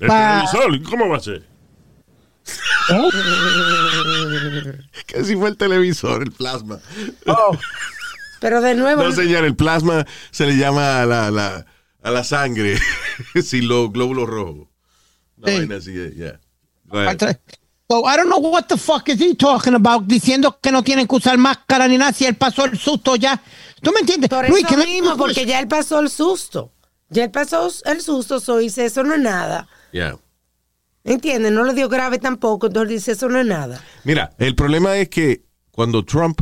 El Pa- televisor, ¿cómo va a ser? Que si fue el televisor, el plasma. Pero de nuevo, No, señor, el plasma se le llama a la, la- a la sangre [LAUGHS] sin los glóbulos rojos. No, Sí. vaina así, eh, yeah. So I don't know what the fuck is he talking about diciendo que no tienen que usar máscara ni nada si él pasó el susto ya. ¿Tú me entiendes? por Luis, eso mismo, porque ya él pasó el susto. Ya él pasó el susto, so dice, eso no es nada. Yeah. ¿Entiendes? No le dio grave tampoco, entonces dice, eso no es nada. Mira, el problema es que cuando Trump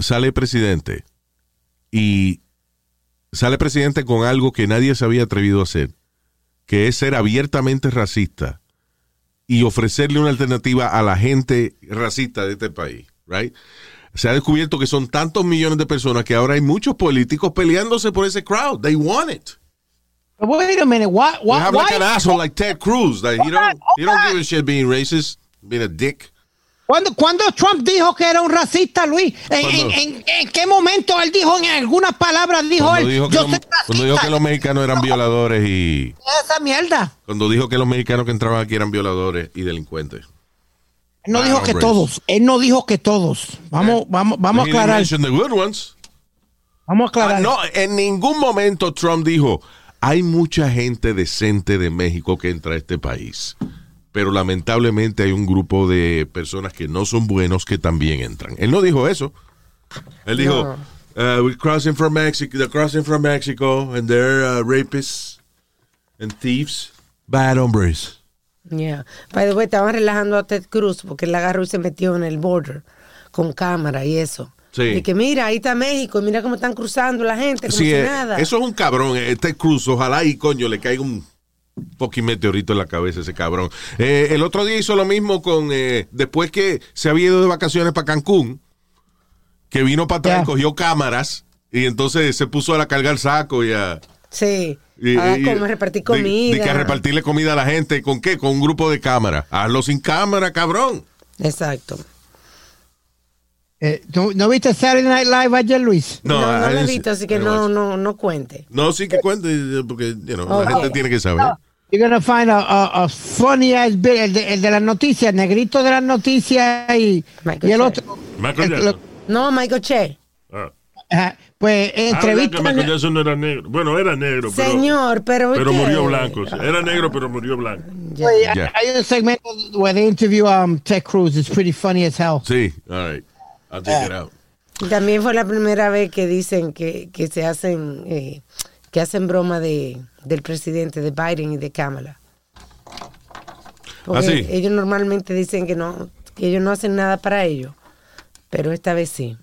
sale presidente y sale presidente con algo que nadie se había atrevido a hacer, que es ser abiertamente racista y ofrecerle una alternativa a la gente racista de este país, right? Se ha descubierto que son tantos millones de personas que ahora hay muchos políticos peleándose por ese crowd. They want it. Wait a minute, why, You why, have like an asshole like Ted Cruz. That he don't, he don't give a shit being racist, being a dick. ¿Cuándo, cuándo Trump dijo que era un racista, Luis? ¿En, ¿Cuándo? en- en- en qué momento él dijo en algunas palabras, dijo Cuando él, dijo, cuando dijo que los mexicanos eran violadores y Esa mierda. cuando dijo que los mexicanos que entraban aquí eran violadores y delincuentes. Él no Ah, dijo que hombre. todos. Él no dijo que todos. Vamos, vamos, vamos a aclarar. Vamos a aclarar. Ah, no, en ningún momento Trump dijo, hay mucha gente decente de México que entra a este país, pero lamentablemente hay un grupo de personas que no son buenos que también entran. Él no dijo eso. Él dijo, uh, we're crossing from Mexico, they're crossing from Mexico and they're uh, rapists and thieves, bad hombres. Yeah. By the way, estaban relajando a Ted Cruz porque él agarró y se metió en el border con cámara y eso. Sí. Y que mira, ahí está México, y mira cómo están cruzando la gente, como Sí, si eh, nada. eso es un cabrón. Este Cruz, ojalá y coño le caiga un fucking meteorito en la cabeza ese cabrón. Eh, el otro día hizo lo mismo con, eh, después que se había ido de vacaciones para Cancún, que vino para atrás, Ya. cogió cámaras y entonces se puso a cargar saco y a... Sí. y- a y- como repartir comida. De, que a repartirle comida a la gente. ¿Con qué? Con un grupo de cámaras. Hazlo sin cámara, cabrón. Exacto. Eh, ¿tú- ¿No viste Saturday Night Live ayer, Luis? No, no, I lo he visto, así que no, no, no cuente. No, sí que cuente, porque you know, Ok. la gente tiene que saber. You're gonna find a, a, a funny ass bit, el de, el de las noticias, negrito de las noticias y, Michael y el otro. Michael el- Jackson. No, Michael Che. Ah. ajá, pues Ah, ¿verdad entrevista. Michael Jackson no era negro. Bueno, era negro, pero, Señor, pero. pero murió blanco. Era negro, pero murió blanco. Pues. Hay un segmento where they interview um, Ted Cruz. It's pretty funny as hell. Sí, all right. I'll take it out. Y También fue la primera vez que dicen que, que se hacen eh, que hacen broma de, del presidente de Biden y de Kamala. Porque ¿Ah, sí? ellos normalmente dicen que no que ellos no hacen nada para ellos, pero esta vez sí.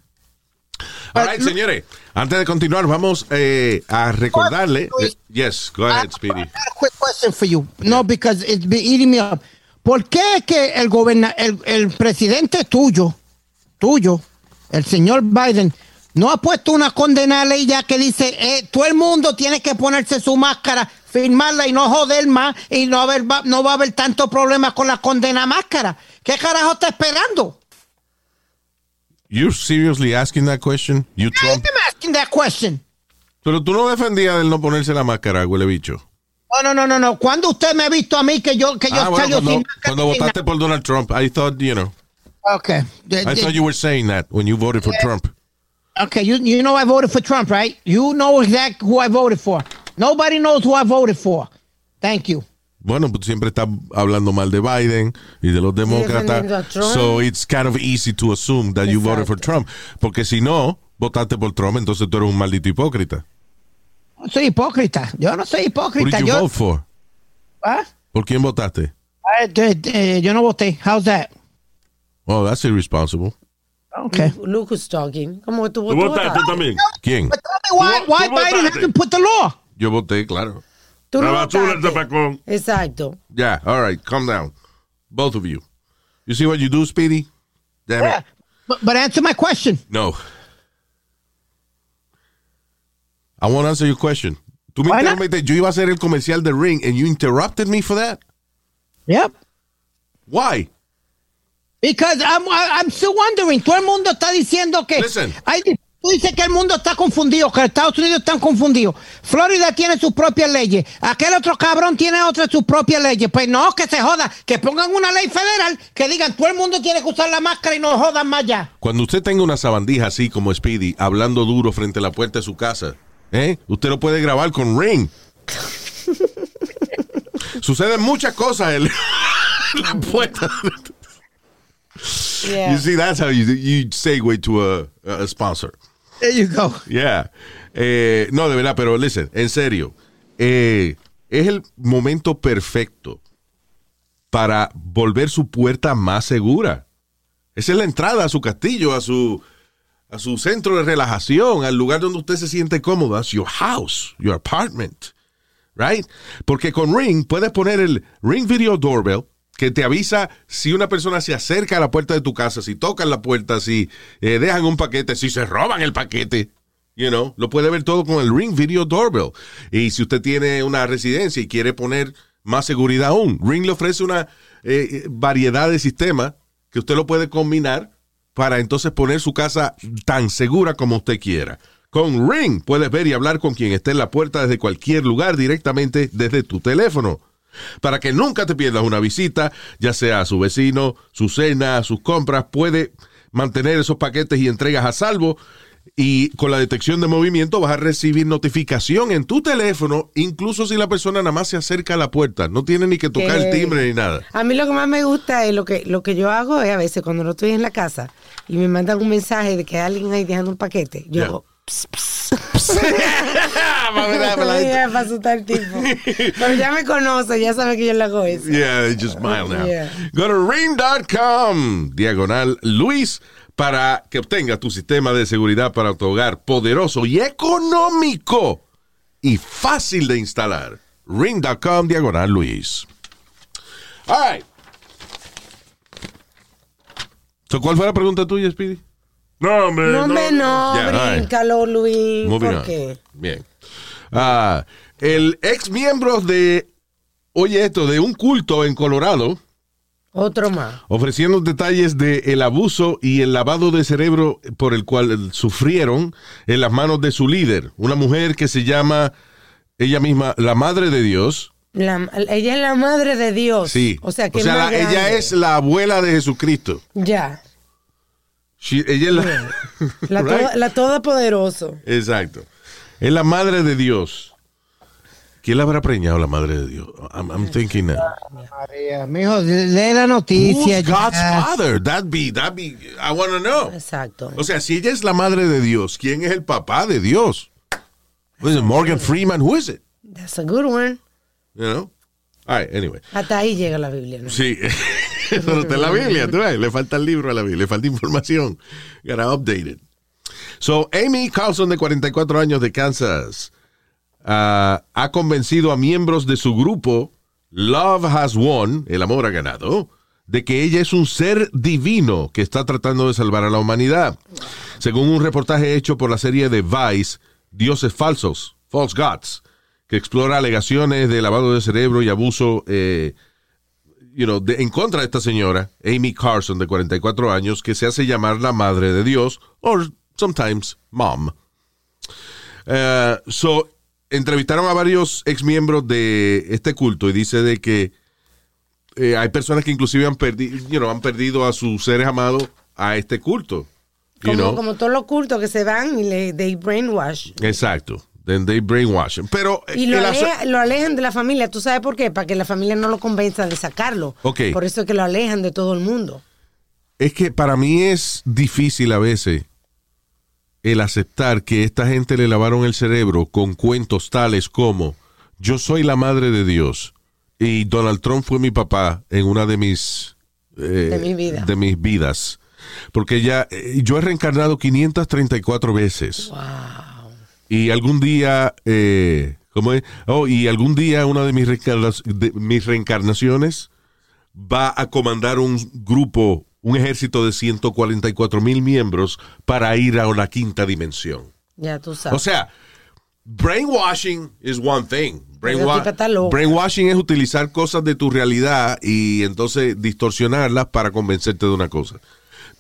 All right, señores. Antes de continuar, vamos eh, a recordarle. Eh, yes, go ahead, Speedy. I got a quick question for you. No, because it's been eating me up. ¿Por qué es que el, goberna el, el presidente tuyo, tuyo, el señor Biden, no ha puesto una condena ley ya que dice eh, todo el mundo tiene que ponerse su máscara, firmarla y no joder más y no, haber, va- no va a haber tanto problema con la condena máscara? ¿Qué carajo está esperando? You seriously asking that question? You Trump. am asking that question. Pero tú no defendías del no ponerse la máscara, huele bicho. No, no, no, no, no. ¿Cuándo usted me ha visto a mí que yo, que yo Ah, bueno, cuando, sin máscara? cuando votaste por Donald Trump, I thought, you know? Okay. I thought you were saying that when you voted for Trump. Okay, you you know I voted for Trump, right? You know exactly who I voted for. Nobody knows who I voted for. Thank you. Bueno, pues siempre está hablando mal de Biden y de los demócratas. defendiendo a Trump. So it's kind of easy to assume that you voted for Exacto. Trump. Porque si no, votaste por Trump, entonces tú eres un maldito hipócrita. No soy hipócrita. Yo no soy What hipócrita. did you Yo, vote for? ¿Ah? ¿Por quién votaste? Eh, eh, eh, yo no voté. How's that? Oh, that's irresponsible. Okay. Look who's talking. ¿Cómo tú, ¿Tú votaste también? ¿Quién? But tell me why, ¿Tú- why tú Biden votaste? hasn't put the law? Yo voté, claro. Tú La no basura, el votaste. zapacón. Exacto. Yeah, all right, calm down. Both of you. You see what you do, Speedy? Damn Yeah. it. But, but answer my question. No. I won't answer your question. Tú me Why not? interrumpiste. Yo iba a hacer el comercial de Ring and you interrupted me for that? Yep. Why? Because I'm, I'm still wondering. Todo el mundo está diciendo que. Listen. Hay, tú dices que el mundo está confundido, que Estados Unidos están confundidos. Florida tiene sus propias leyes. Aquel otro cabrón tiene otras sus propias leyes. Pues no, que se joda. Que pongan una ley federal que digan todo el mundo tiene que usar la máscara y no jodan más ya. Cuando usted tenga una sabandija así como Speedy, hablando duro frente a la puerta de su casa, ¿eh? Usted lo puede grabar con Ring. [LAUGHS] Suceden muchas cosas en la puerta. Yeah. You see, that's how you, you segue to a, a sponsor. There you go. Yeah. Eh, no, de verdad, pero listen, en serio. eh, es el momento perfecto para volver su puerta más segura. Esa es la entrada a su castillo, a su, a su centro de relajación, al lugar donde usted se siente cómodo. That's your house, your apartment. Right? Porque con Ring puedes poner el Ring Video Doorbell que te avisa si una persona se acerca a la puerta de tu casa, si tocan la puerta, si eh, dejan un paquete, si se roban el paquete. You know, lo puede ver todo con el Ring Video Doorbell. Y si usted tiene una residencia y quiere poner más seguridad aún, Ring le ofrece una eh, variedad de sistemas que usted lo puede combinar para entonces poner su casa tan segura como usted quiera. Con Ring puedes ver y hablar con quien esté en la puerta desde cualquier lugar directamente desde tu teléfono. Para que nunca te pierdas una visita, ya sea a su vecino, su cena, sus compras, puede mantener esos paquetes y entregas a salvo. Y con la detección de movimiento vas a recibir notificación en tu teléfono, incluso si la persona nada más se acerca a la puerta. No tiene ni que tocar el timbre ni nada. A mí lo que más me gusta es lo que, lo que yo hago es a veces cuando no estoy en la casa y me mandan un mensaje de que hay alguien ahí dejando un paquete, yo. Ya, para asustar tipo. Pero ya me conoce, ya sabe que yo le hago eso. Yeah, they just smile now. Yeah. Go to ring.com, diagonal Luis, para que obtenga tu sistema de seguridad para tu hogar poderoso y económico y fácil de instalar. Ring.com, diagonal Luis. All right. So, ¿Cuál fue la pregunta tuya, Speedy? No, hombre. No, hombre, no, bríncalo, Luis. Moving ¿Por on. qué? Bien. Ah, el ex miembro de, oye esto, de un culto en Colorado, Otro más. ofreciendo detalles de el abuso y el lavado de cerebro por el cual sufrieron en las manos de su líder, una mujer que se llama ella misma la Madre de Dios. La- ella es la madre de Dios. Sí. O sea, que la- más ella es la abuela de Jesucristo. Ya. She- ella es la, [LAUGHS] La, Right? toda, la todopoderoso. Exacto. Es la Madre de Dios. ¿Quién la habrá preñado la Madre de Dios? I'm, I'm thinking now. María, mijo, lee la noticia. Who's God's ya. father? That'd be, that'd be, I want to know. Exacto. O sea, si ella es la madre de Dios, ¿quién es el papá de Dios? Who is it, Morgan Freeman? Who is it? That's a good one. You know? All right, anyway. Hasta ahí llega la Biblia. ¿no? Sí, [LAUGHS] [LAUGHS] pero está en la Biblia, tú ves, le falta el libro a la Biblia, le falta información. Gotta update. So, Amy Carlson, de 44 años de Kansas, ah, ha convencido a miembros de su grupo Love Has Won, el amor ha ganado, de que ella es un ser divino que está tratando de salvar a la humanidad. Según un reportaje hecho por la serie de Vice, Dioses Falsos, False Gods, que explora alegaciones de lavado de cerebro y abuso eh, you know, de- en contra de esta señora, Amy Carson, de 44 años, que se hace llamar la madre de Dios, or sometimes mom. Eh, so, entrevistaron a varios exmiembros de este culto y dice de que eh, hay personas que inclusive han, perdi you know, han perdido a sus seres amados a este culto. You Como, know? como todos los cultos que se van y le they brainwash. Exacto. Then they brainwash him. Pero Y lo, aleja- alejan de la familia. ¿Tú sabes por qué? Para que la familia no lo convenza de sacarlo. Por eso es que lo alejan de todo el mundo. es que para mí es difícil a veces el aceptar que esta gente le lavaron el cerebro con cuentos tales como yo soy la madre de Dios y Donald Trump fue mi papá en una de mis eh, De mi vida. de mis vidas. Porque ya eh, yo he reencarnado 534 veces. Y algún día, eh, ¿cómo es? Oh, y algún día una de mis, de mis reencarnaciones va a comandar un grupo, un ejército de 144 mil miembros para ir a una quinta dimensión. Ya tú sabes. O sea, brainwashing is one thing. Brainwa- brainwashing es utilizar cosas de tu realidad y entonces distorsionarlas para convencerte de una cosa.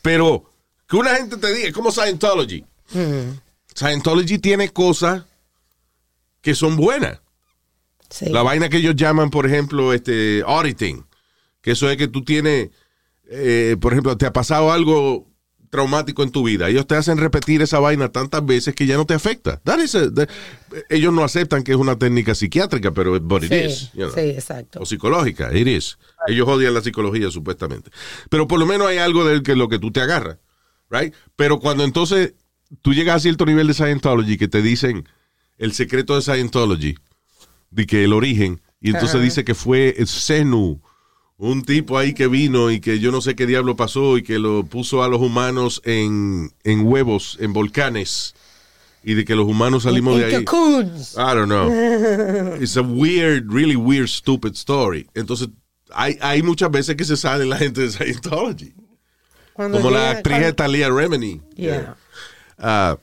Pero que una gente te diga, como Scientology. Scientology tiene cosas que son buenas. Sí. La vaina que ellos llaman, por ejemplo, este auditing, que eso es que tú tienes, eh, por ejemplo, te ha pasado algo traumático en tu vida. Ellos te hacen repetir esa vaina tantas veces que ya no te afecta. That is a- that- ellos no aceptan que es una técnica psiquiátrica, pero but it Sí, is, you know. sí, exacto. O psicológica, it is. Ellos odian la psicología supuestamente. Pero por lo menos hay algo de lo que tú te agarras, right? Pero cuando entonces tú llegas a cierto nivel de Scientology que te dicen el secreto de Scientology, de que el origen, y entonces Ajá. dice que fue Zenu, un tipo ahí que vino y que yo no sé qué diablo pasó y que lo puso a los humanos en, en huevos, en volcanes, y de que los humanos salimos de ahí. cocoons. I don't know. [LAUGHS] It's a weird, really weird, stupid story. Entonces, hay, hay muchas veces que se sale la gente de Scientology. Cuando Como la actriz cuando- de Talia Remini. Yeah. Ah,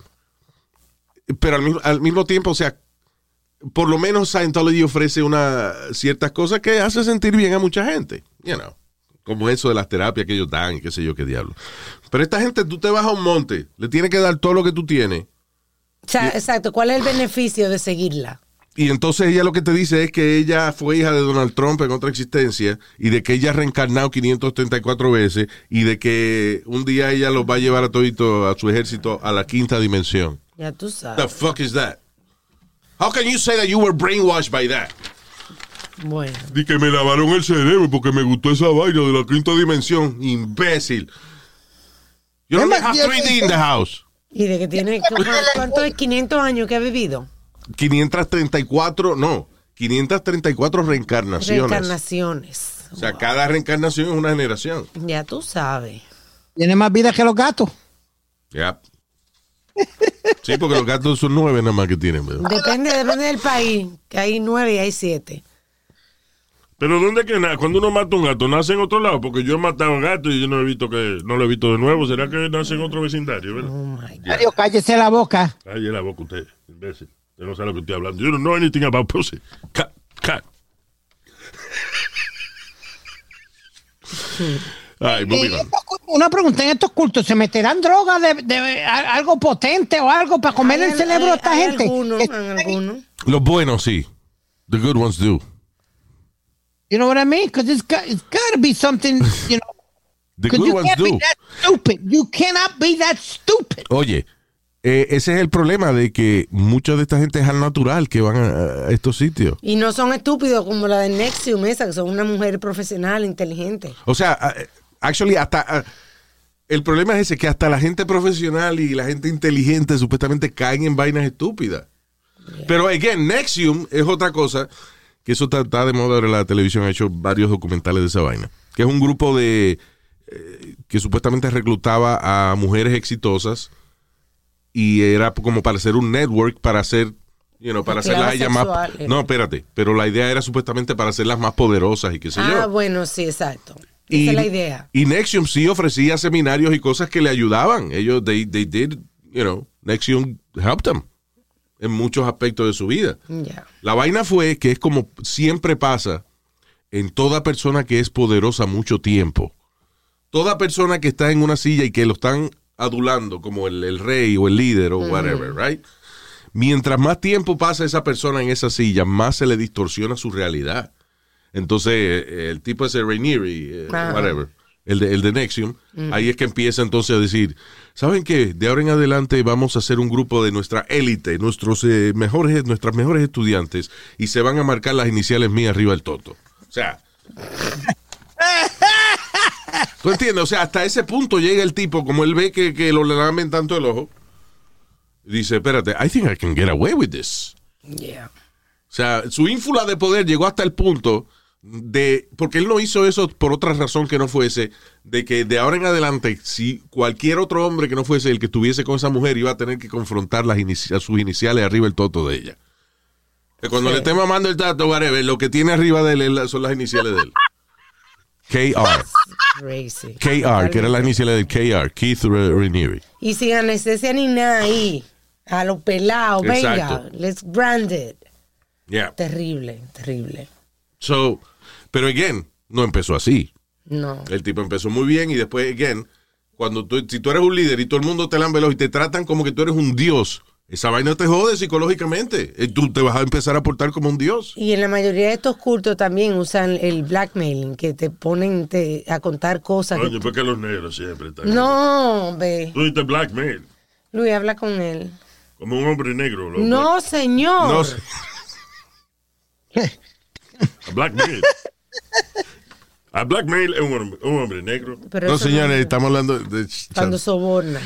pero al mismo, tiempo, o sea, por lo menos Scientology ofrece una ciertas cosas que hace sentir bien a mucha gente. You como eso de las terapias que ellos dan y qué sé yo qué diablo. Pero esta gente, tú te vas a un monte, le tienes que dar todo lo que tú tienes. Exacto. ¿Cuál es el beneficio de seguirla? Y entonces ella lo que te dice es que ella fue hija de Donald Trump en otra existencia y de que ella ha reencarnado 534 veces y de que un día ella los va a llevar a todito a su ejército a la quinta dimensión. Ya tú The sabes. fuck is that? How can you say that you were brainwashed by that? Bueno. Di que me lavaron el cerebro porque me gustó esa vaina de la quinta dimensión. Imbécil. You don't have 3D in the house. ¿Y de que tiene cuánto es 500 años que ha vivido? 534, no, 534 reencarnaciones. Reencarnaciones. O sea, cada reencarnación es una generación. Ya tú sabes. Tiene más vida que los gatos. Ya. Sí, porque los gatos son nueve nada más que tienen. ¿verdad? Depende, depende del país, que hay nueve y hay siete. Pero ¿dónde que na- cuando uno mata un gato nace en otro lado? Porque yo he matado gatos y yo no he visto que no lo he visto de nuevo. ¿Será que nace en otro vecindario? ¿verdad? Oh my God. Mario, cállese la boca. Cállese la boca usted, imbécil. Usted no sabe lo que estoy hablando. You don't know anything about pussy. Cat, cat. [LAUGHS] Ay, Una pregunta, ¿en estos cultos se meterán droga de, de- a- algo potente o algo para comer el Hay- cerebro a esta hay gente? Hay algunos. Los buenos sí. The good ones do. You know what I mean? Because it's got, it's got to be something, you know. The good you ones can't be do. that stupid. You cannot be that stupid. Oye, eh, ese es el problema de que mucha de esta gente es al natural que van a, a estos sitios. Y no son estúpidos como la de Nexium, esa, que son una mujer profesional, inteligente. O sea, actually, hasta. el problema es ese, que hasta la gente profesional y la gente inteligente supuestamente caen en vainas estúpidas. Pero, again, Nexium es otra cosa, que eso está, está de moda ahora en la televisión, ha hecho varios documentales de esa vaina, que es un grupo de. eh, que supuestamente reclutaba a mujeres exitosas y era como para hacer un network, para hacer. You know, para hacerlas a más. No, espérate. Pero la idea era supuestamente para hacerlas más poderosas y qué sé yo. Ah, bueno, sí, exacto. Esa es la idea. Y Nexium sí ofrecía seminarios y cosas que le ayudaban. Ellos, they, they did, you know, Nexium helped them en muchos aspectos de su vida. Ya. La vaina fue que es como siempre pasa en toda persona que es poderosa mucho tiempo. Toda persona que está en una silla y que lo están adulando como el, el rey o el líder o whatever, right? Mientras más tiempo pasa esa persona en esa silla, más se le distorsiona su realidad. Entonces, eh, el tipo ese Rainieri, eh, whatever, el de, el de Nexium, ahí es que empieza entonces a decir, ¿saben qué? De ahora en adelante vamos a hacer un grupo de nuestra élite, nuestros eh, mejores, nuestras mejores estudiantes, y se van a marcar las iniciales mías arriba del toto. O sea. [LAUGHS] ¿Tú entiendes? O sea, hasta ese punto llega el tipo, como él ve que, que lo le lamen tanto el ojo, dice, espérate, I think I can get away with this. Yeah. O sea, su ínfula de poder llegó hasta el punto de, porque él no hizo eso por otra razón que no fuese, de que de ahora en adelante, si cualquier otro hombre que no fuese el que estuviese con esa mujer iba a tener que confrontar las inici- sus iniciales arriba el toto de ella. Que cuando le esté mamando el tato, whatever, lo que tiene arriba de él son las iniciales de él. [LAUGHS] KR. Crazy. KR, que era la iniciales del KR, Keith Re- Raniere. Y sin anestesia ni nada ahí. A los pelados, venga, Exacto. let's brand it. Yeah. Terrible, terrible. So, pero again, no empezó así. No. El tipo empezó muy bien y después, again, cuando tú, si tú eres un líder y todo el mundo te lambe ojo y te tratan como que tú eres un dios, esa vaina te jode psicológicamente. Eh, Tú te vas a empezar a portar como un dios. Y en la mayoría de estos cultos también usan el blackmailing, que te ponen te- a contar cosas. Oye, tú- porque los negros siempre están. No, ve. Tú dices blackmail, Luis, habla con él. como un hombre negro. lo- No, señor. No [LAUGHS] blackmail. A blackmail es un hombre, un hombre negro. Pero No, señores, estamos hablando de... Cuando sobornan.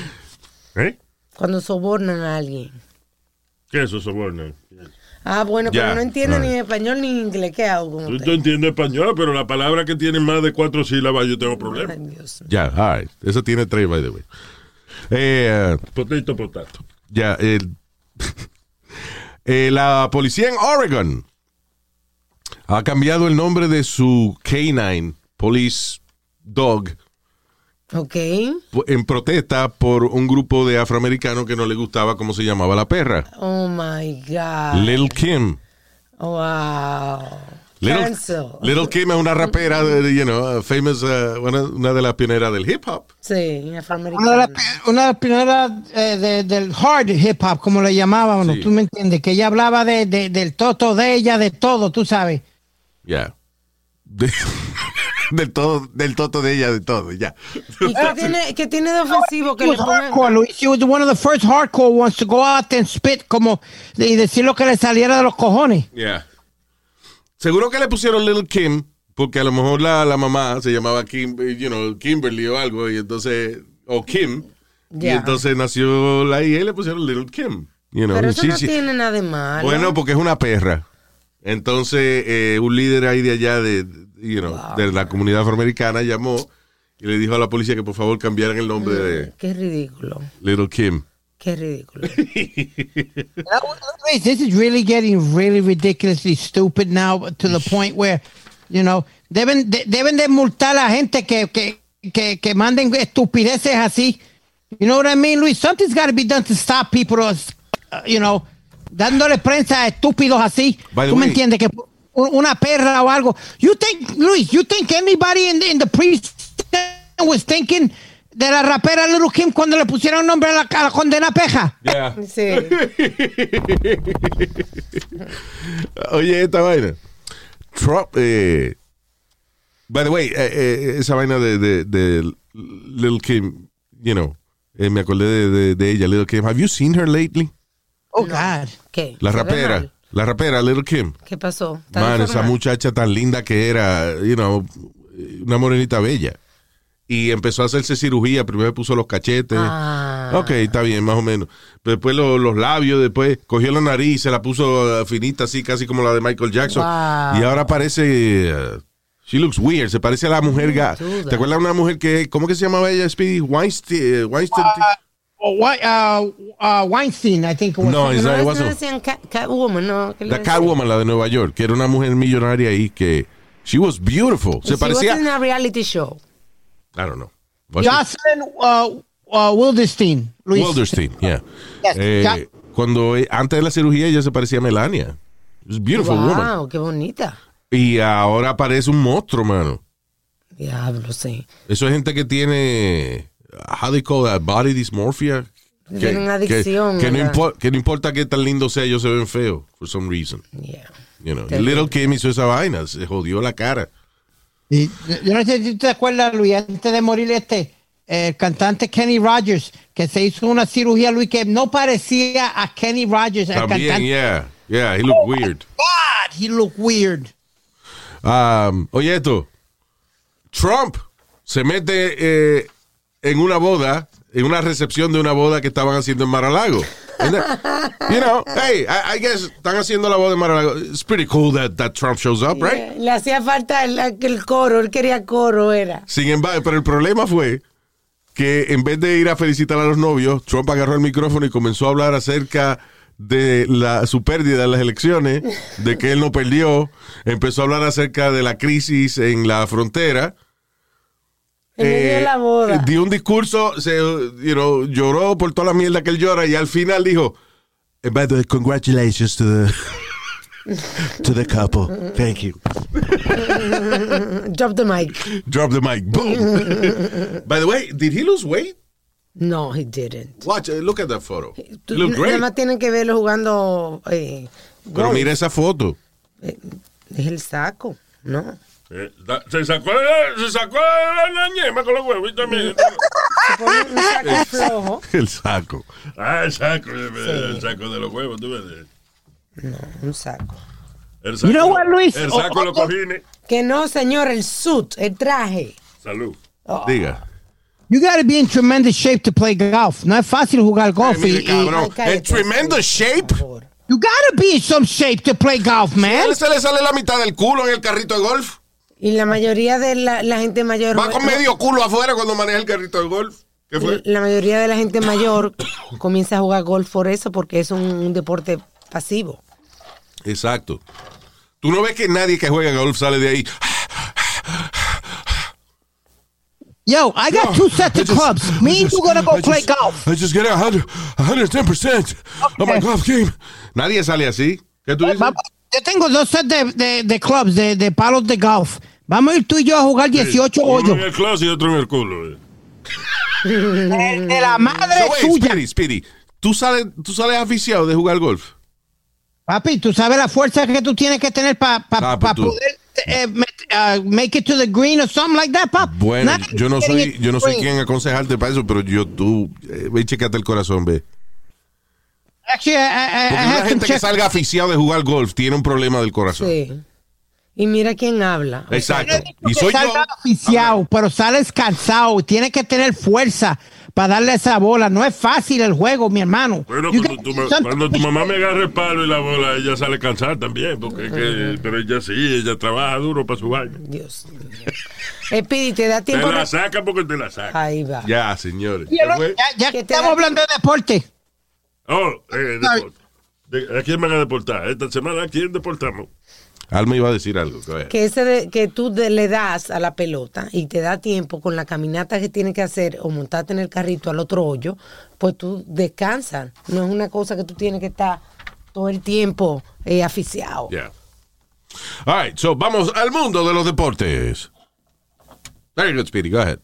¿Eh? Cuando sobornan a alguien. ¿Qué es eso, soborno? Ah, bueno, Ya, pero no entiende right. ni español ni inglés. ¿Qué hago con Tú, usted? tú entiendes español, pero la palabra que tiene más de cuatro sílabas yo tengo problemas. Ya, all right. Eso tiene tres, by the way. Eh, Potato, potato. ya, [LAUGHS] eh, la policía en Oregon ha cambiado el nombre de su K9 Police Dog Ok. en protesta por un grupo de afroamericanos que no le gustaba cómo se llamaba la perra. Oh my God. Little Kim. Wow. Little, Cancel. Little Kim es una rapera, de, you know, famous, uh, una, una de las pioneras del hip hop. Sí, Una de afroamericano. las, una de las primeras eh, de- del hard hip hop, como le llamábamos, Sí. tú me entiendes, que ella hablaba de, de- del toto de ella, de todo, tú sabes. Ya. De- del todo, del toto de ella, de todo, ya. ¿Y qué tiene, qué tiene de ofensivo que She le was pongan? hardcore, Luis. She was one of the first hardcore ones to go out and spit como y decir lo que le saliera de los cojones. Yeah. Seguro que le pusieron Little Kim, porque a lo mejor la, la mamá se llamaba Kim, you know, Kimberly o algo, y entonces, o Kim, y entonces nació la hija y le pusieron Little Kim. You know, Pero eso no sí. tiene nada de malo. Bueno, porque es una perra. Entonces, eh, un líder ahí de allá, de, you know, de la comunidad afroamericana, llamó y le dijo a la policía que por favor cambiaran el nombre de Qué ridículo. Little Kim. Qué ridículo. Luis, [LAUGHS] this is really getting really ridiculously stupid now to the point where, you know, deben de, deben de multar a la gente que, que, que, que manden estupideces así. You know what I mean, Luis? Something's got to be done to stop people, uh, you know, dándole prensa a estúpidos así. By ¿Tú me way- entiendes? Que un- una perra o algo. You think, Luis, you think anybody in the, in the precinct was thinking de la rapera Little Kim cuando le pusieron nombre a la, a la condena peja? Yeah. [LAUGHS] Sí. [LAUGHS] Oye, esta vaina. Trump, eh, by the way, eh, eh, esa vaina de, de, de Little Kim, you know, eh, me acordé de, de, de ella, Little Kim. Have you seen her lately? Oh, God. ¿Qué? La ¿Se ve rapera, la rapera Little Kim. ¿Qué pasó? ¿Está Man, esa muchacha tan linda que era, you know, una morenita bella. Y empezó a hacerse cirugía, primero puso los cachetes. Ah. Ok, está bien, más o menos. Pero después lo- los labios, después cogió la nariz, se la puso uh, finita así, casi como la de Michael Jackson. Wow. Y ahora parece... uh, she looks weird, se parece a la mujer... ga- duda. ¿Te acuerdas de una mujer que... ¿Cómo que se llamaba ella, Speedy? Weinstein. Weinstein Oh, Wei- uh, uh, Weinstein, I think was. no, it's No, not, it no wasn't. decían Cat- Catwoman, no. ¿qué le La? Catwoman, la de Nueva York, que era una mujer millonaria ahí que... She was beautiful. Se She parecía... was in a reality show. I don't know. Jocelyn uh, uh, Wilderstein. Luis. Wilderstein, yeah. Yes, Eh, cuando eh, antes de la cirugía ella se parecía a Melania. It was a beautiful woman. Wow, qué bonita. Y ahora parece un monstruo, mano. Diablo, sí. Eso es gente que tiene how they call that body dysmorphia. Que, Tienen adicción, que, que no ¿verdad? impo- que no importa qué tan lindo sea, ellos se ven feos for some reason. Yeah. You know. Y. Little Kim hizo esa vaina, se jodió la cara. Y yo no sé si tú te acuerdas, Luis, antes de morir este, el cantante Kenny Rogers, que se hizo una cirugía, Luis, que no parecía a Kenny Rogers, el También, cantante. yeah. Yeah, he looked weird. God, he looked weird. Um, oye, esto. Trump se mete eh, en una boda, en una recepción de una boda que estaban haciendo en Maralago. You know, hey, I, I guess están haciendo la voz de Mar-a-Lago. It's pretty cool that, that Trump shows up, right? Le hacía falta el, el coro, él quería coro, era. Sin embargo, pero el problema fue que en vez de ir a felicitar a los novios, Trump agarró el micrófono y comenzó a hablar acerca de la, su pérdida en las elecciones, de que él no perdió. Empezó a hablar acerca de la crisis en la frontera. De la boda. Dio un discurso, se, you know, lloró por toda la mierda que él llora y al final dijo, "And by the way, congratulations to the, [LAUGHS] to the couple. Thank you. [LAUGHS] Drop the mic. Drop the mic. Boom. [LAUGHS] by the way, did he lose weight? No, he didn't. Watch, uh, look at that photo. He look Nada great. más tienen que verlo jugando. Eh, Pero mira esa foto. Es el saco, ¿no? Eh, da- se sacó, la- se sacó la, la ñema con los huevos y también. Se pone un saco flojo. El saco. Ah, el saco, eh, el saco de los huevos, tú ves. No, un saco. El You know what, Luis? El Oh, saco oh, de los oh. cojines. Que no, señor, el suit, el traje. Salud. Diga. You gotta be in tremendous shape to play golf. No es fácil jugar golf. Ay, mire, y- y- cabrón. Cállate. En tremendous shape. You gotta be in some shape to play golf, A man. él se le sale la mitad del culo en el carrito de golf. Y la mayoría de la, la gente mayor. Va con medio culo afuera cuando maneja el carrito de golf. ¿Qué fue? La mayoría de la gente mayor [COUGHS] comienza a jugar golf por eso, porque es un, un deporte pasivo. Exacto. Tú no ves que nadie que juega golf sale de ahí. Yo, I got two sets of clubs. Me and you gonna go play golf. I just get a hundred, 110% of my Okay. golf game. Nadie sale así. ¿Qué tú dices? Vamos- Yo tengo dos sets de, de, de clubs, de, de palos de golf. Vamos a ir tú y yo a jugar 18 Uno hoyos. en el closet y otro en el culo. eh. De, de la madre So, wait. Speedy, Speedy, ¿tú sales, ¿tú sales aficiado de jugar golf? Papi, tú sabes la fuerza que tú tienes que tener para Ah, pues tú- poder eh, met- uh, make it to the green or something like that, pap. Bueno, yo no soy, yo no soy quien aconsejarte para eso, pero yo, tú, eh, ve y checate el corazón, ve. Actually, I, I, I Porque una to gente que salga aficiado de jugar golf tiene un problema del corazón. Sí. Y mira quién habla. Exacto. No Y soy yo. salga oficiado, pero sales cansado. Tienes que tener fuerza para darle esa bola. No es fácil el juego, mi hermano. Bueno, cuando tu, cuando tu mamá me agarre el palo y la bola, ella sale cansada también. Porque es que, pero ella sí, ella trabaja duro para su baño. Dios mío. Espíritu, te da Te tiempo. la de- saca porque te la saca. Ahí va. Ya, señores. Ya, ya- ya te estamos hablando de deporte. Oh, eh, ¿A quién van a deportar? Esta semana, ¿a quién deportamos? Alma iba a decir algo. Que ese de- que tú de- le das a la pelota y te da tiempo con la caminata que tienes que hacer o montarte en el carrito al otro hoyo, pues tú descansas. No es una cosa que tú tienes que estar todo el tiempo eh, aficiado. Yeah. All right, so vamos al mundo de los deportes. Very good, Speedy. Go ahead.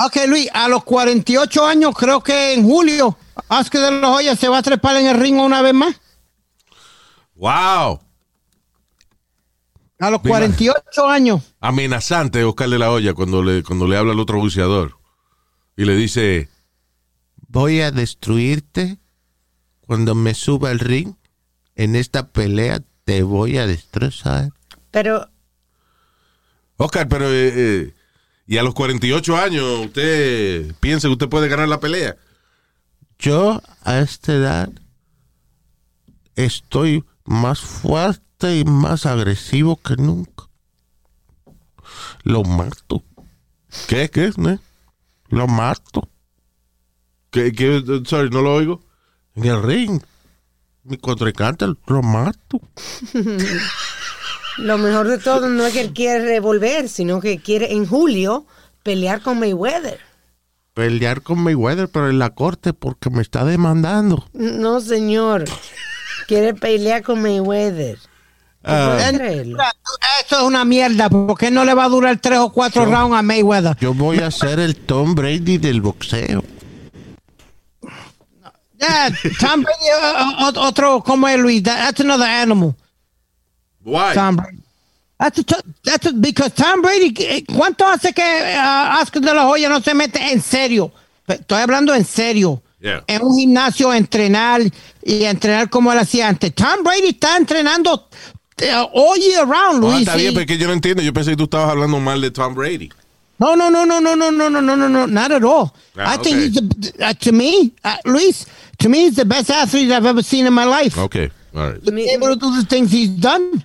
Ok, Luis, a los 48 años, creo que en julio, Oscar de los Hoyos se va a trepar en el ring una vez más. Wow. A los Diga. 48 años. Amenazante Oscar de la Hoya cuando le, cuando le habla al otro buceador. Y le dice, voy a destruirte cuando me suba al ring. En esta pelea te voy a destrozar. Pero Oscar, pero... eh, eh, y a los 48 años, ¿usted piensa que usted puede ganar la pelea? Yo a esta edad estoy más fuerte y más agresivo que nunca. Lo mato. ¿Qué? ¿Qué? ¿Eh? Lo mato. ¿Qué, qué? Sorry, no lo oigo. En el ring. Mi contrincante lo mato. [LAUGHS] lo mejor de todo no es que él quiere revolver, sino que quiere en julio pelear con Mayweather. Pelear con Mayweather, pero en la corte porque me está demandando. No, señor. Quiere pelear con Mayweather. Ah. Eso es una mierda, porque no le va a durar tres o cuatro rounds a Mayweather. yo voy a ser el Tom Brady del boxeo. Yeah, Tom Brady, uh, otro como es Luis, that- that's another animal. Why? Tom Brady. That's, a t- that's a- because Tom Brady, eh, ¿cuánto hace que uh, Oscar de la Hoya no se mete en serio? Estoy hablando en serio. Yeah. En un gimnasio entrenar y entrenar como él hacía antes. Tom Brady está entrenando eh, all year round, Ah, Luis. está bien, porque yo no entiendo. Yo pensé que tú estabas hablando mal de Tom Brady. No, no, no, no, no, no, no, no, no, no, no, not at all. Ah, I think okay. he's the, uh, to me, uh, Luis, to me, he's the best athlete I've ever seen in my life. Ok, all right. Able to do the things he's done.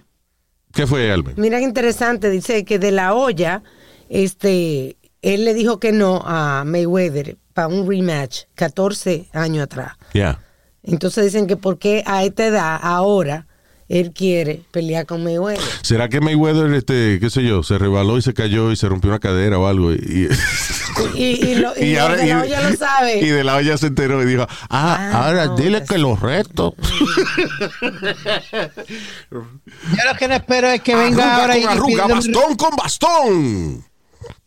¿Qué fue, Alvin? Mira qué interesante, dice que de la olla, este, él le dijo que no a Mayweather para un rematch 14 años atrás. Yeah. Entonces dicen que por qué a esta edad, ahora, él quiere pelear con Mayweather. ¿Será que Mayweather, este, qué sé yo, se rebaló y se cayó y se rompió una cadera o algo? Y, Y, y, lo, [LAUGHS] y, de la olla lo sabe. y de la olla se enteró y dijo, ah, Ah, ahora no, dile que lo reto. [LAUGHS] Yo lo que no espero es que venga ahora y con arruga, pídeme- bastón con bastón.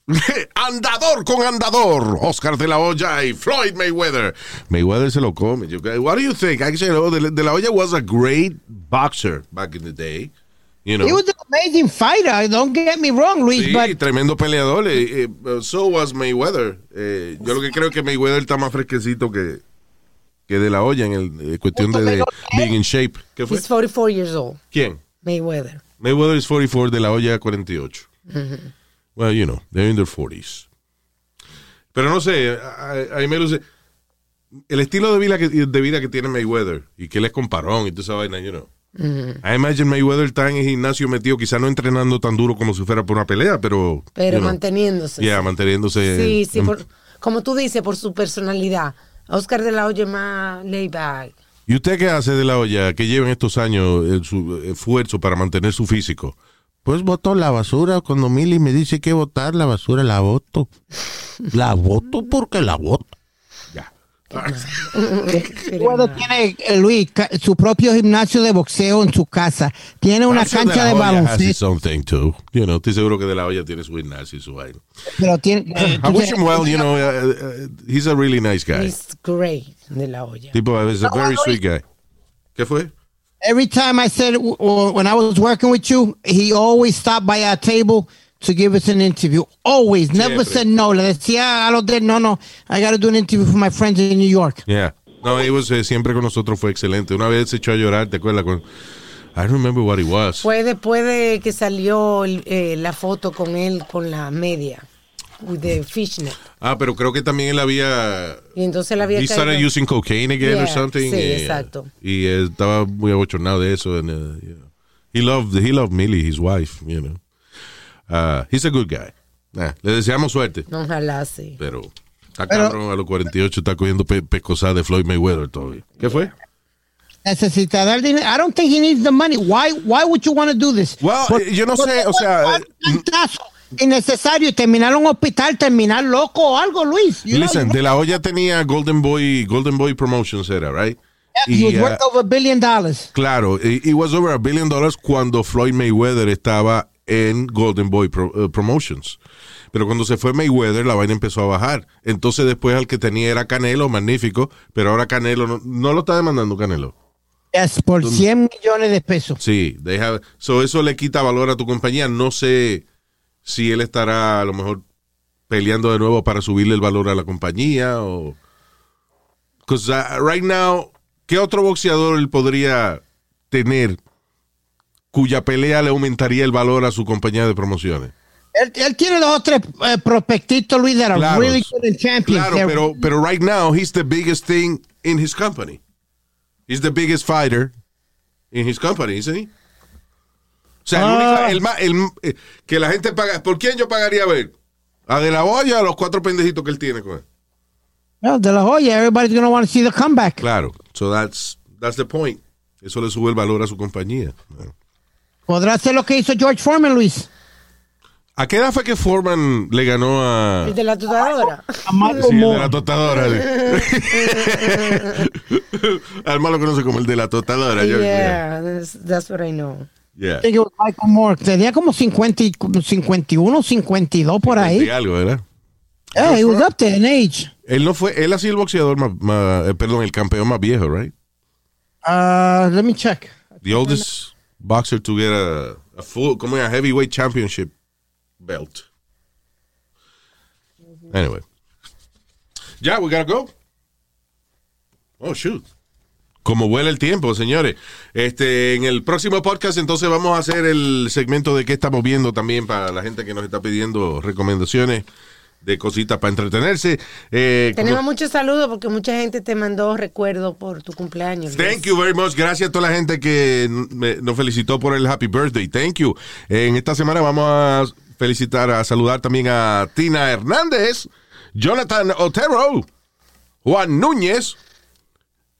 [LAUGHS] andador con andador. Oscar de la Hoya y Floyd Mayweather. Mayweather se lo come. What do you think? Actually, de, de la Hoya was a great boxer back in the day. You know. He was an amazing fighter. Don't get me wrong, Luis, Sí, but tremendo peleador. eh, eh, so was Mayweather. Eh, yo lo que creo que Mayweather está más fresquecito que, que de la olla en el cuestión de, de being in shape. ¿Qué fue? He's 44 years old, ¿Quién? Mayweather. Mayweather is 44, de la olla 48. Well, you know, they're in their 40s. Pero no sé, a, a- a mí me luce. El estilo de vida, que, de vida que tiene Mayweather y que él es comparón y toda esa vaina, you know. I imagine Mayweather está en el gimnasio metido, quizá no entrenando tan duro como si fuera por una pelea, pero. Pero you know, manteniéndose. Yeah, manteniéndose. Sí, sí, en- por- como tú dices, por su personalidad. Oscar de la Hoya más laid back. ¿Y usted qué hace de la olla que lleva en estos años eh, su esfuerzo para mantener su físico? Pues voto la basura. Cuando Milly me dice que votar la basura, la voto. [LAUGHS] La voto porque la voto. Ya. Mayweather tiene, eh, Luis, su propio gimnasio de boxeo en su casa. Tiene una cancha de has his baloncesto. own thing, too. You know, estoy seguro que de la olla tiene su gimnasio y su vaina. Pero tiene, eh, I wish him well, you know. uh, uh, he's a really nice guy. He's great de la Hoya. Tipo, he's a very sweet guy. ¿Qué fue? Every time I said, or when I was working with you, he always stopped by our table to give us an interview. Always, never Siempre. said no. Le decía a los de, no, no, I got to do an interview for my friends in New York. Yeah. No, he was, eh, siempre con nosotros fue excelente. Una vez se echó a llorar, ¿te acuerdas? Con, I don't remember what it was. Fue después de que salió el- eh, la foto con él con la media. With the fishnet. Ah, pero creo que también él había Y entonces él había He started caído- using cocaine again or Yeah, something. sí, y, exacto. Y estaba muy abochornado de eso. and, uh, you know. He loved, he loved Millie, his wife, you know. Uh, he's a good guy. Nah, le deseamos suerte, Ojalá sí. pero está cabrón a los 48 está cogiendo pe pescosada de Floyd Mayweather todavía. ¿Qué fue? Necesita dar dinero. I don't think he needs the money. Why, why would you want to do this? Well, eh, yo no sé, o sea, eh, un innecesario y terminar un hospital, terminar loco o algo, Luis. You Listen, De La Hoya tenía Golden Boy, Golden Boy Promotions era, right? he was uh, worth over a billion dollars. Claro, it, was over a billion dollars cuando Floyd Mayweather estaba en Golden Boy Pro- uh, Promotions. Pero cuando se fue Mayweather, la vaina empezó a bajar. Entonces después al que tenía era Canelo, magnífico, pero ahora Canelo no, no lo está demandando Canelo. Yes, por 100 millones de pesos. Sí, have- so eso le quita valor a tu compañía. No sé si él estará a lo mejor peleando de nuevo para subirle el valor a la compañía o... Because uh, right now, ¿qué otro boxeador él podría tener cuya pelea le aumentaría el valor a su compañía de promociones? Él, él tiene dos o tres eh, prospectitos, Luis, that are Claro. really good and champions. Claro, pero, pero right now he's the biggest thing in his company. He's the biggest fighter in his company, isn't he? O sea, el Ah. único- el el- eh, que la gente paga. ¿Por quién yo pagaría a ver? ¿A De La Hoya o a los cuatro pendejitos que él tiene con él? No, de la joya, everybody's going to want to see the comeback. Claro. So that's, that's the point. Eso le sube el valor a su compañía. Podrá hacer lo que hizo George Foreman, Luis. ¿A qué edad fue que Foreman le ganó a... El de la tutadora. A Malcolm Sí, el de la tostadora. [LAUGHS] Al malo conoce como el de la tostadora. yo- Yeah, that's, that's what I know. Yeah. I think it was Michael Moore. Tenía como 50, y- como 51, 52 por Y ahí. algo, ¿verdad? Yeah, he was up there in age. Él no fue, él ha sido el boxeador más, más- eh, perdón, el campeón más viejo, right? Uh, let me check. The oldest boxer to get a, a full, como a heavyweight championship belt. Anyway. Yeah, we gotta go. Oh, shoot. Como vuela el tiempo, señores. Este, en el próximo podcast, entonces vamos a hacer el segmento de qué estamos viendo también para la gente que nos está pidiendo recomendaciones de cositas para entretenerse. Eh, Tenemos como- muchos saludos porque mucha gente te mandó recuerdos por tu cumpleaños. Thank you very much. Gracias a toda la gente que me- nos felicitó por el happy birthday. Thank you. En esta semana vamos a felicitar, a saludar también a Tina Hernández, Jonathan Otero, Juan Núñez,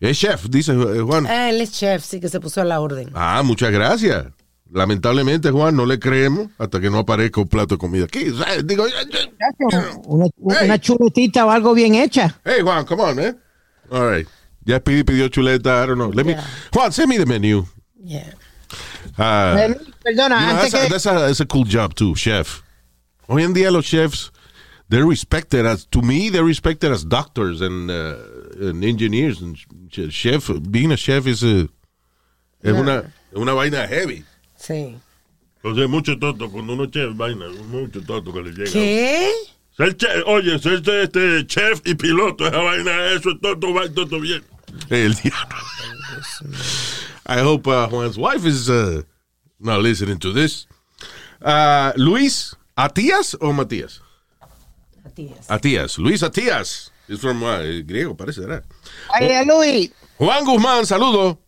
es chef, dice eh, Juan. Ah, él es chef, sí que se puso a la orden. Ah, muchas gracias. Lamentablemente, Juan, no le creemos hasta que no aparezca un plato de comida aquí. Digo, Una, Hey. chuletita o algo bien hecha. hey, Juan, come on, man. All right. Ya Speedy pidió chuleta, I don't know. Let me. Juan, send me the menu. Yeah. Ah, Perdona, You know, antes that's, a, that's, a, that's a cool job too, chef. Hoy en día los chefs, they're respected as, to me, they're respected as doctors and, uh, and engineers. And ch- chef, being a chef is a, es una, es una vaina heavy. Sí. Entonces, mucho toto. Cuando uno chef, vaina, mucho toto que le llega. ¿Qué? Ser chef, oye, ser este, este chef y piloto, esa vaina, eso es toto, va toto bien. El diablo. I hope uh, Juan's wife is uh, not listening to this. Uh, Luis, ¿Atías o Matías? Matías. Atías. Luis Atías. Es from uh, griego, parece, ¿verdad? Oye, Luis, Juan Guzmán, saludo.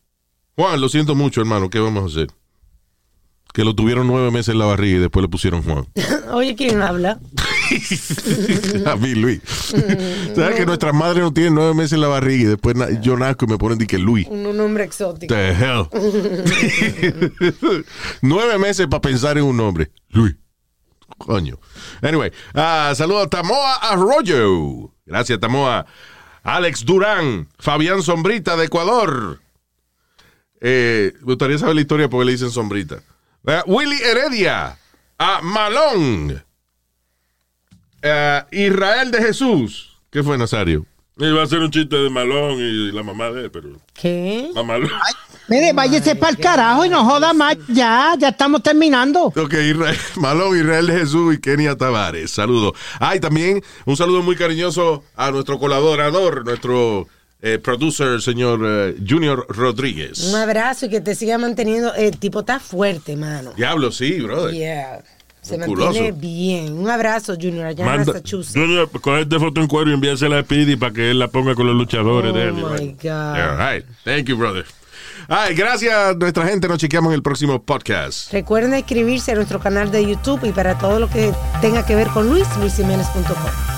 Juan, lo siento mucho, hermano. ¿Qué vamos a hacer? Que lo tuvieron nueve meses en la barriga y después le pusieron Juan. [LAUGHS] Oye, ¿quién habla? [LAUGHS] a mí, Luis. ¿Sabes que nuestras madres no tienen nueve meses en la barriga y después na- yo nazco y me ponen de que Luis? Un, un nombre exótico. The hell. [LAUGHS] nueve meses para pensar en un nombre. Luis. Coño. Anyway, ah, saludo a Tamoa Arroyo. Gracias, Tamoa. Alex Durán. Fabián Sombrita de Ecuador. Eh, me gustaría saber la historia porque le dicen sombrita. Willy Heredia. A Malón. Eh, Israel de Jesús. ¿Qué fue, Nazario? Iba a hacer un chiste de Malón y la mamá de él, pero. ¿Qué? A Malón. mire, váyase para el carajo y no joda más. Ya, ya estamos terminando. Ok, Israel, [LAUGHS] Malón, Israel de Jesús y Kenia Tavares. Saludos. Ah, y también un saludo muy cariñoso a nuestro colaborador, nuestro eh, producer, señor eh, Junior Rodríguez. Un abrazo y que te siga manteniendo. El tipo está fuerte, mano. Diablo, sí, brother. Yeah. Se Musculoso. mantiene bien. Un abrazo, Junior, allá en Manda, Massachusetts. Junior, cogete foto en cuero y envíasela a Speedy para que él la ponga con los luchadores Oh de él. y my. God. All right. Thank you, brother. Ay, gracias, nuestra gente. Nos chequeamos en el próximo podcast. Recuerden inscribirse a nuestro canal de YouTube y para todo lo que tenga que ver con Luis, luisiménez.com.